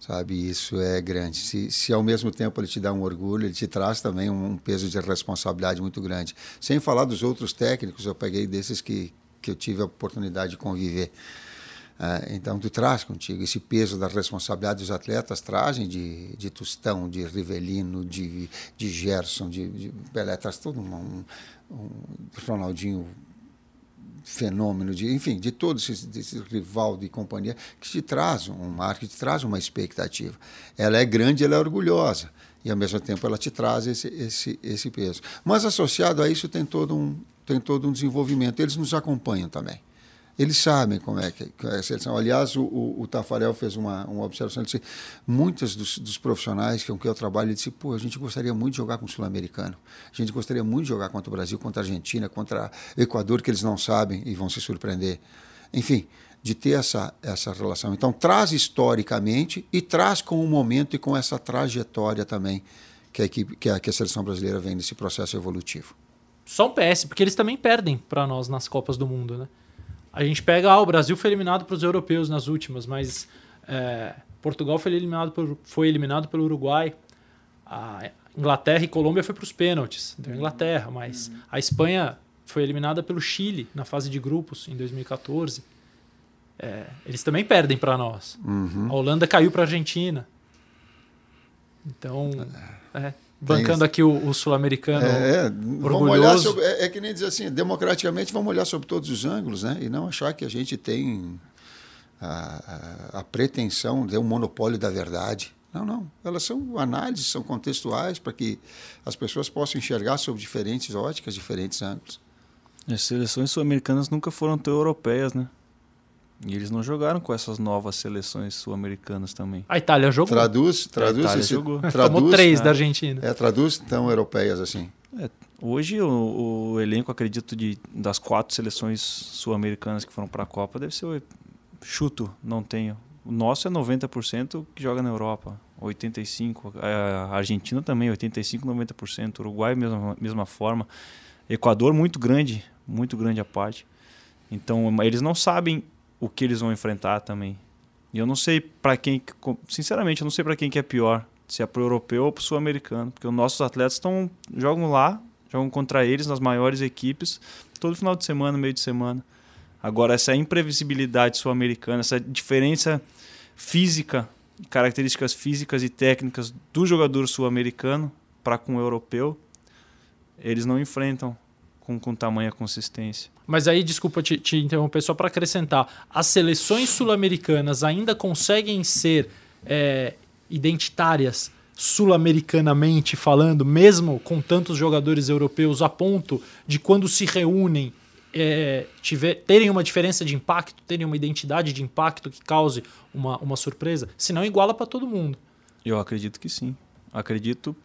sabe? Isso é grande. Se, se ao mesmo tempo ele te dá um orgulho, ele te traz também um, um peso de responsabilidade muito grande. Sem falar dos outros técnicos, eu peguei desses que, que eu tive a oportunidade de conviver. Uh, então, tu traz contigo esse peso da responsabilidade dos atletas, trazem de, de Tostão, de Rivelino, de, de Gerson, de, de Pelé, traz todo um, um Ronaldinho fenômeno, de, enfim, de todos esses, esse Rivaldo e companhia, que te traz um marketing, te traz uma expectativa. Ela é grande, ela é orgulhosa, e ao mesmo tempo ela te traz esse, esse, esse peso. Mas associado a isso tem todo um, tem todo um desenvolvimento. Eles nos acompanham também. Eles sabem como é que é a seleção. Aliás, o, o, o Tafarel fez uma, uma observação. Ele disse, muitos dos, dos profissionais com quem eu trabalho, ele disse, pô, a gente gostaria muito de jogar com o sul-americano. A gente gostaria muito de jogar contra o Brasil, contra a Argentina, contra o Equador, que eles não sabem e vão se surpreender. Enfim, de ter essa, essa relação. Então, traz historicamente e traz com o momento e com essa trajetória também que a, equipe, que a, que a seleção brasileira vem nesse processo evolutivo. Só um PS, porque eles também perdem para nós nas Copas do Mundo, né? A gente pega, ah, o Brasil foi eliminado para os europeus nas últimas, mas é, Portugal foi eliminado, por, foi eliminado pelo Uruguai. A Inglaterra e Colômbia foi para os pênaltis, deu Inglaterra, mas uhum. a Espanha foi eliminada pelo Chile na fase de grupos em 2014. É, eles também perdem para nós. Uhum. A Holanda caiu para a Argentina. Então, é, bancando aqui o, o sul-americano é, orgulhoso. Sobre, é, é, que nem dizer assim, democraticamente vamos olhar sobre todos os ângulos, né? E não achar que a gente tem a, a, a pretensão de um monopólio da verdade. Não, não. Elas são análises, são contextuais para que as pessoas possam enxergar sob diferentes óticas, diferentes ângulos. As seleções sul-americanas nunca foram tão europeias, né? E eles não jogaram com essas novas seleções sul-americanas também. A Itália jogou. Traduz, traduz. A Itália esse, jogou. Traduz, Tomou três é, da Argentina. É, traduz tão europeias assim. É, hoje o, o, elenco, acredito, de, das quatro seleções sul-americanas que foram para a Copa, deve ser chuto, não tenho. O nosso é 90% que joga na Europa, 85%. A Argentina também, 85%, 90%. Uruguai, mesma, mesma forma. Equador, muito grande, muito grande a parte. Então, eles não sabem o que eles vão enfrentar também. E eu não sei para quem, sinceramente, eu não sei para quem que é pior, se é pro europeu ou pro sul-americano, porque os nossos atletas estão jogam lá, jogam contra eles nas maiores equipes, todo final de semana, meio de semana. Agora essa imprevisibilidade sul-americana, essa diferença física, características físicas e técnicas do jogador sul-americano para com o europeu, eles não enfrentam com, com tamanha consistência. Mas aí, desculpa te, te interromper, só para acrescentar: as seleções sul-americanas ainda conseguem ser é, identitárias sul-americanamente falando, mesmo com tantos jogadores europeus, a ponto de quando se reúnem é, tiver, terem uma diferença de impacto, terem uma identidade de impacto que cause uma, uma surpresa? Se não, iguala para todo mundo. Eu acredito que sim. Acredito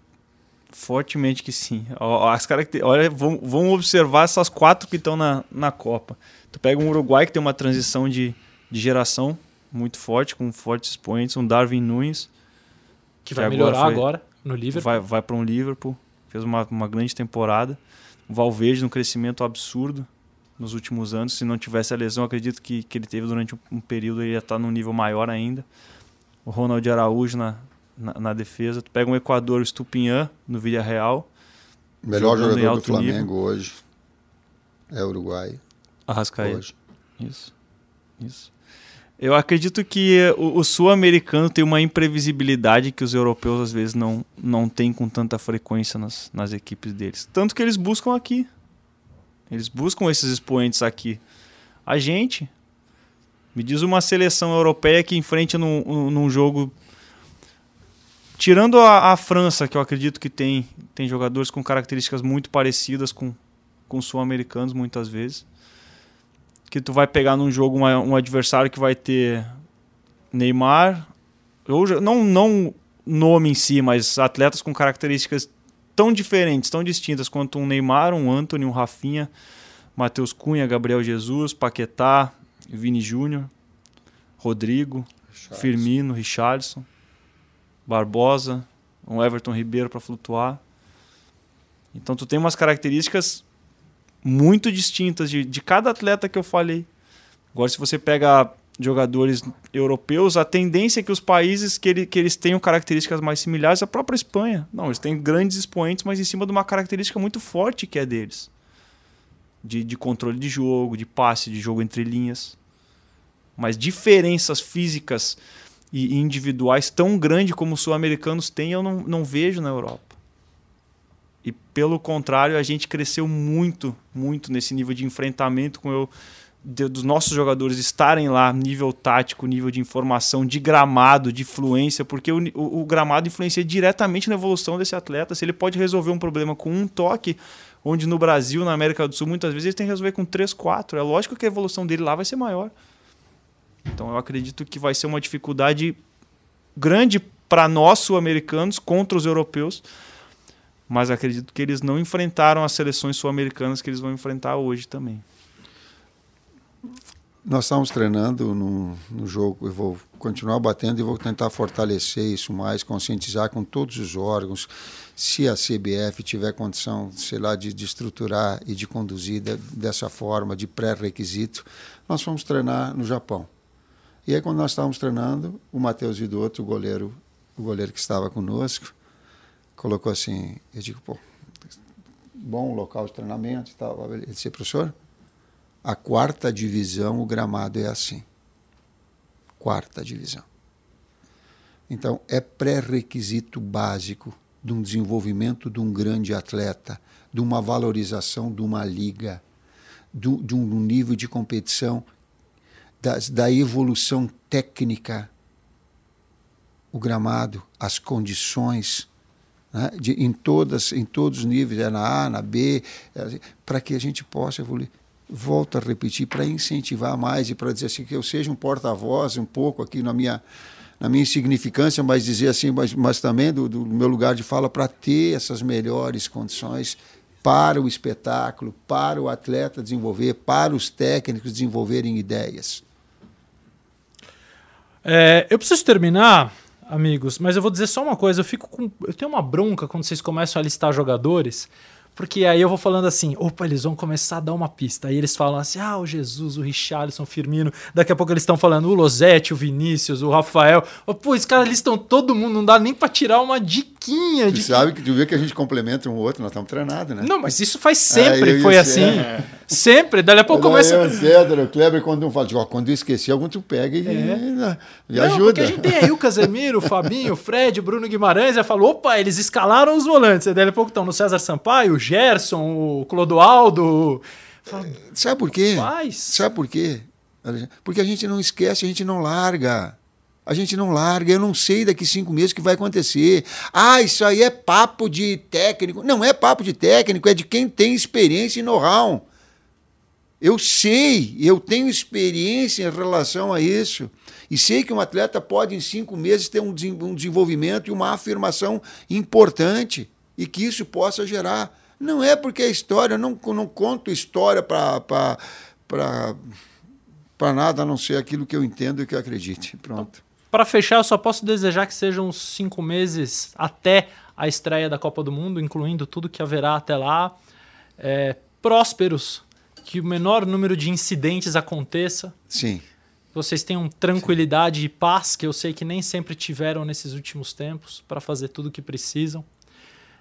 Fortemente que sim. As caracter... Olha, vamos, observar essas quatro que estão na, na Copa. Tu pega um Uruguai que tem uma transição de, de geração muito forte, com fortes expoentes, um Darwin Nunes. Que, que vai melhorar agora, foi, agora no Liverpool. Vai, vai para um Liverpool. Fez uma, uma grande temporada. O Valverde no crescimento absurdo nos últimos anos. Se não tivesse a lesão, acredito que, que ele teve durante um, um período, ele ia estar num nível maior ainda. O Ronald Araújo na, na, na, defesa. Tu pega um Equador, o no Real. Melhor jogador do Flamengo nível. hoje é o Uruguai. Arrascaeta. Hoje. Isso. Isso. Eu acredito que o, o sul-americano tem uma imprevisibilidade que os europeus às vezes não, não têm com tanta frequência nas, nas equipes deles. Tanto que eles buscam aqui. Eles buscam esses expoentes aqui. A gente, me diz uma seleção europeia que enfrente num, num jogo Tirando a, a, França, que eu acredito que tem, tem jogadores com características muito parecidas com, com sul-americanos, muitas vezes. Que tu vai pegar num jogo uma, um adversário que vai ter Neymar, ou não, não nome em si, mas atletas com características tão diferentes, tão distintas quanto um Neymar, um Anthony, um Rafinha, Matheus Cunha, Gabriel Jesus, Paquetá, Vini Júnior, Rodrigo, Richardson. Firmino, Richardson. Barbosa, um Everton Ribeiro para flutuar. Então tu tem umas características muito distintas de, de cada atleta que eu falei. Agora, se você pega jogadores europeus, a tendência é que os países que, ele, que eles tenham características mais similares à própria Espanha. Não, eles têm grandes expoentes, mas em cima de uma característica muito forte que é deles. De, de controle de jogo, de passe, de jogo entre linhas. Mas diferenças físicas e individuais tão grande como os sul-americanos têm, eu não, não vejo na Europa. E pelo contrário, a gente cresceu muito, muito nesse nível de enfrentamento, como eu de, dos nossos jogadores estarem lá, nível tático, nível de informação, de gramado, de fluência, porque o, o, o, gramado influencia diretamente na evolução desse atleta. Se ele pode resolver um problema com um toque, onde no Brasil, na América do Sul, muitas vezes ele tem que resolver com três, quatro. É lógico que a evolução dele lá vai ser maior. Então eu acredito que vai ser uma dificuldade grande para nós sul-americanos contra os europeus, mas acredito que eles não enfrentaram as seleções sul-americanas que eles vão enfrentar hoje também. Nós estamos treinando no, no jogo, eu vou continuar batendo e vou tentar fortalecer isso mais, conscientizar com todos os órgãos. Se a CBF tiver condição, sei lá, de, de estruturar e de conduzir de, dessa forma, de pré-requisito, nós vamos treinar no Japão. E aí, quando nós estávamos treinando, o Matheus Vidotto, o goleiro, o goleiro que estava conosco, colocou assim: eu digo, pô, bom local de treinamento e tal. Ele disse, professor, a quarta divisão, o gramado é assim. Quarta divisão. Então, é pré-requisito básico de um desenvolvimento de um grande atleta, de uma valorização de uma liga, de, de um nível de competição, da, da evolução técnica, o gramado, as condições, né, de, em, todas, em todos os níveis, é na A, na B, é, para que a gente possa evoluir volto a repetir, para incentivar mais e para dizer assim que eu seja um porta-voz um pouco aqui na minha, na minha insignificância, mas dizer assim, mas, mas também do, do meu lugar de fala para ter essas melhores condições para o espetáculo, para o atleta desenvolver, para os técnicos desenvolverem ideias. É, eu preciso terminar, amigos, mas eu vou dizer só uma coisa. Eu fico com, eu tenho uma bronca quando vocês começam a listar jogadores porque aí eu vou falando assim, opa, eles vão começar a dar uma pista. Aí eles falam assim, ah, o Jesus, o Richarlison, o Firmino. Daqui a pouco eles estão falando o Losetti, o Vinícius, o Rafael. Pô, esses caras listam todo mundo, não dá nem pra tirar uma diquinha. De... sabe que tu vê que a gente complementa um outro, nós estamos treinados, né? Não, mas isso faz sempre, é, foi assim. É. Sempre, dali a pouco começa... Eu, Cedro, o Kleber, quando um fala, quando eu esqueci algum, tu pega e, é. e, ajuda. porque a gente tem aí o Casemiro, o Fabinho, o Fred, o Bruno Guimarães, já falou, opa, eles escalaram os volantes. Dali a pouco estão no César Sampaio, Gerson, o Clodoaldo. Sabe por quê? Sabe por quê? Porque a gente não esquece, a gente não larga. A gente não larga, eu não sei daqui cinco meses o que vai acontecer. Ah, isso aí é papo de técnico. Não é papo de técnico, é de quem tem experiência e know-how. Eu sei, eu tenho experiência em relação a isso. E sei que um atleta pode, em cinco meses, ter um desenvolvimento e uma afirmação importante e que isso possa gerar. Não é porque a história, eu não, não conto história para nada a não ser aquilo que eu entendo e que eu acredite. Pronto. Para fechar, eu só posso desejar que sejam cinco meses até a estreia da Copa do Mundo, incluindo tudo que haverá até lá. É, prósperos que o menor número de incidentes aconteça. Sim. Vocês tenham tranquilidade Sim. e paz, que eu sei que nem sempre tiveram nesses últimos tempos, para fazer tudo o que precisam.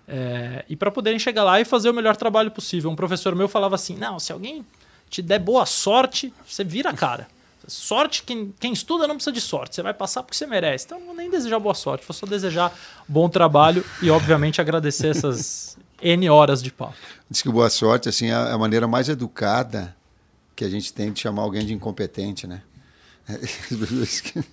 É, e para poderem chegar lá e fazer o melhor trabalho possível. Um professor meu falava assim: não, se alguém te der boa sorte, você vira a cara. Sorte, quem, quem estuda não precisa de sorte, você vai passar porque você merece. Então não vou nem desejar boa sorte, vou só desejar bom trabalho e, obviamente, agradecer essas N horas de papo. Diz que boa sorte, assim, é a maneira mais educada que a gente tem de chamar alguém de incompetente, né?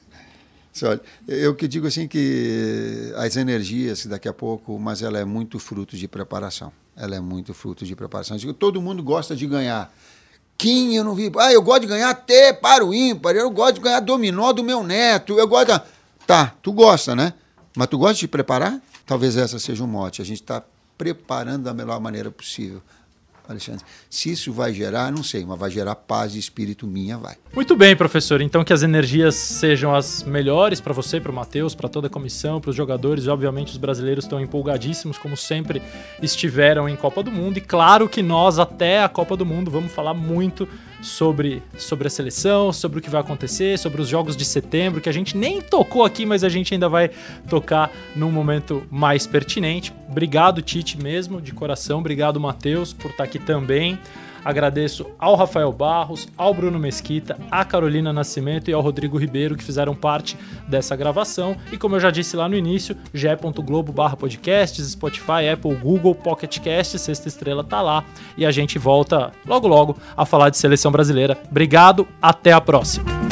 eu que digo assim que as energias daqui a pouco, mas ela é muito fruto de preparação. Ela é muito fruto de preparação. todo mundo gosta de ganhar. Quem eu não vi? Ah, eu gosto de ganhar até para o ímpar. Eu gosto de ganhar dominó do meu neto. Eu gosto. De... Tá, tu gosta, né? Mas tu gosta de preparar? Talvez essa seja um mote. A gente está preparando da melhor maneira possível. Alexandre, se isso vai gerar, não sei, mas vai gerar paz de espírito minha, vai. Muito bem, professor. Então que as energias sejam as melhores para você, para o Matheus, para toda a comissão, para os jogadores. E, obviamente, os brasileiros estão empolgadíssimos, como sempre estiveram em Copa do Mundo. E claro que nós, até a Copa do Mundo, vamos falar muito sobre, sobre a seleção, sobre o que vai acontecer, sobre os jogos de setembro, que a gente nem tocou aqui, mas a gente ainda vai tocar num momento mais pertinente. Obrigado, Tite, mesmo, de coração. Obrigado, Matheus, por estar aqui também. Agradeço ao Rafael Barros, ao Bruno Mesquita, à Carolina Nascimento e ao Rodrigo Ribeiro que fizeram parte dessa gravação. E como eu já disse lá no início, ge.globo podcasts, Spotify, Apple, Google, Pocket Sexta Estrela tá lá. E a gente volta logo logo a falar de seleção brasileira. Obrigado, até a próxima.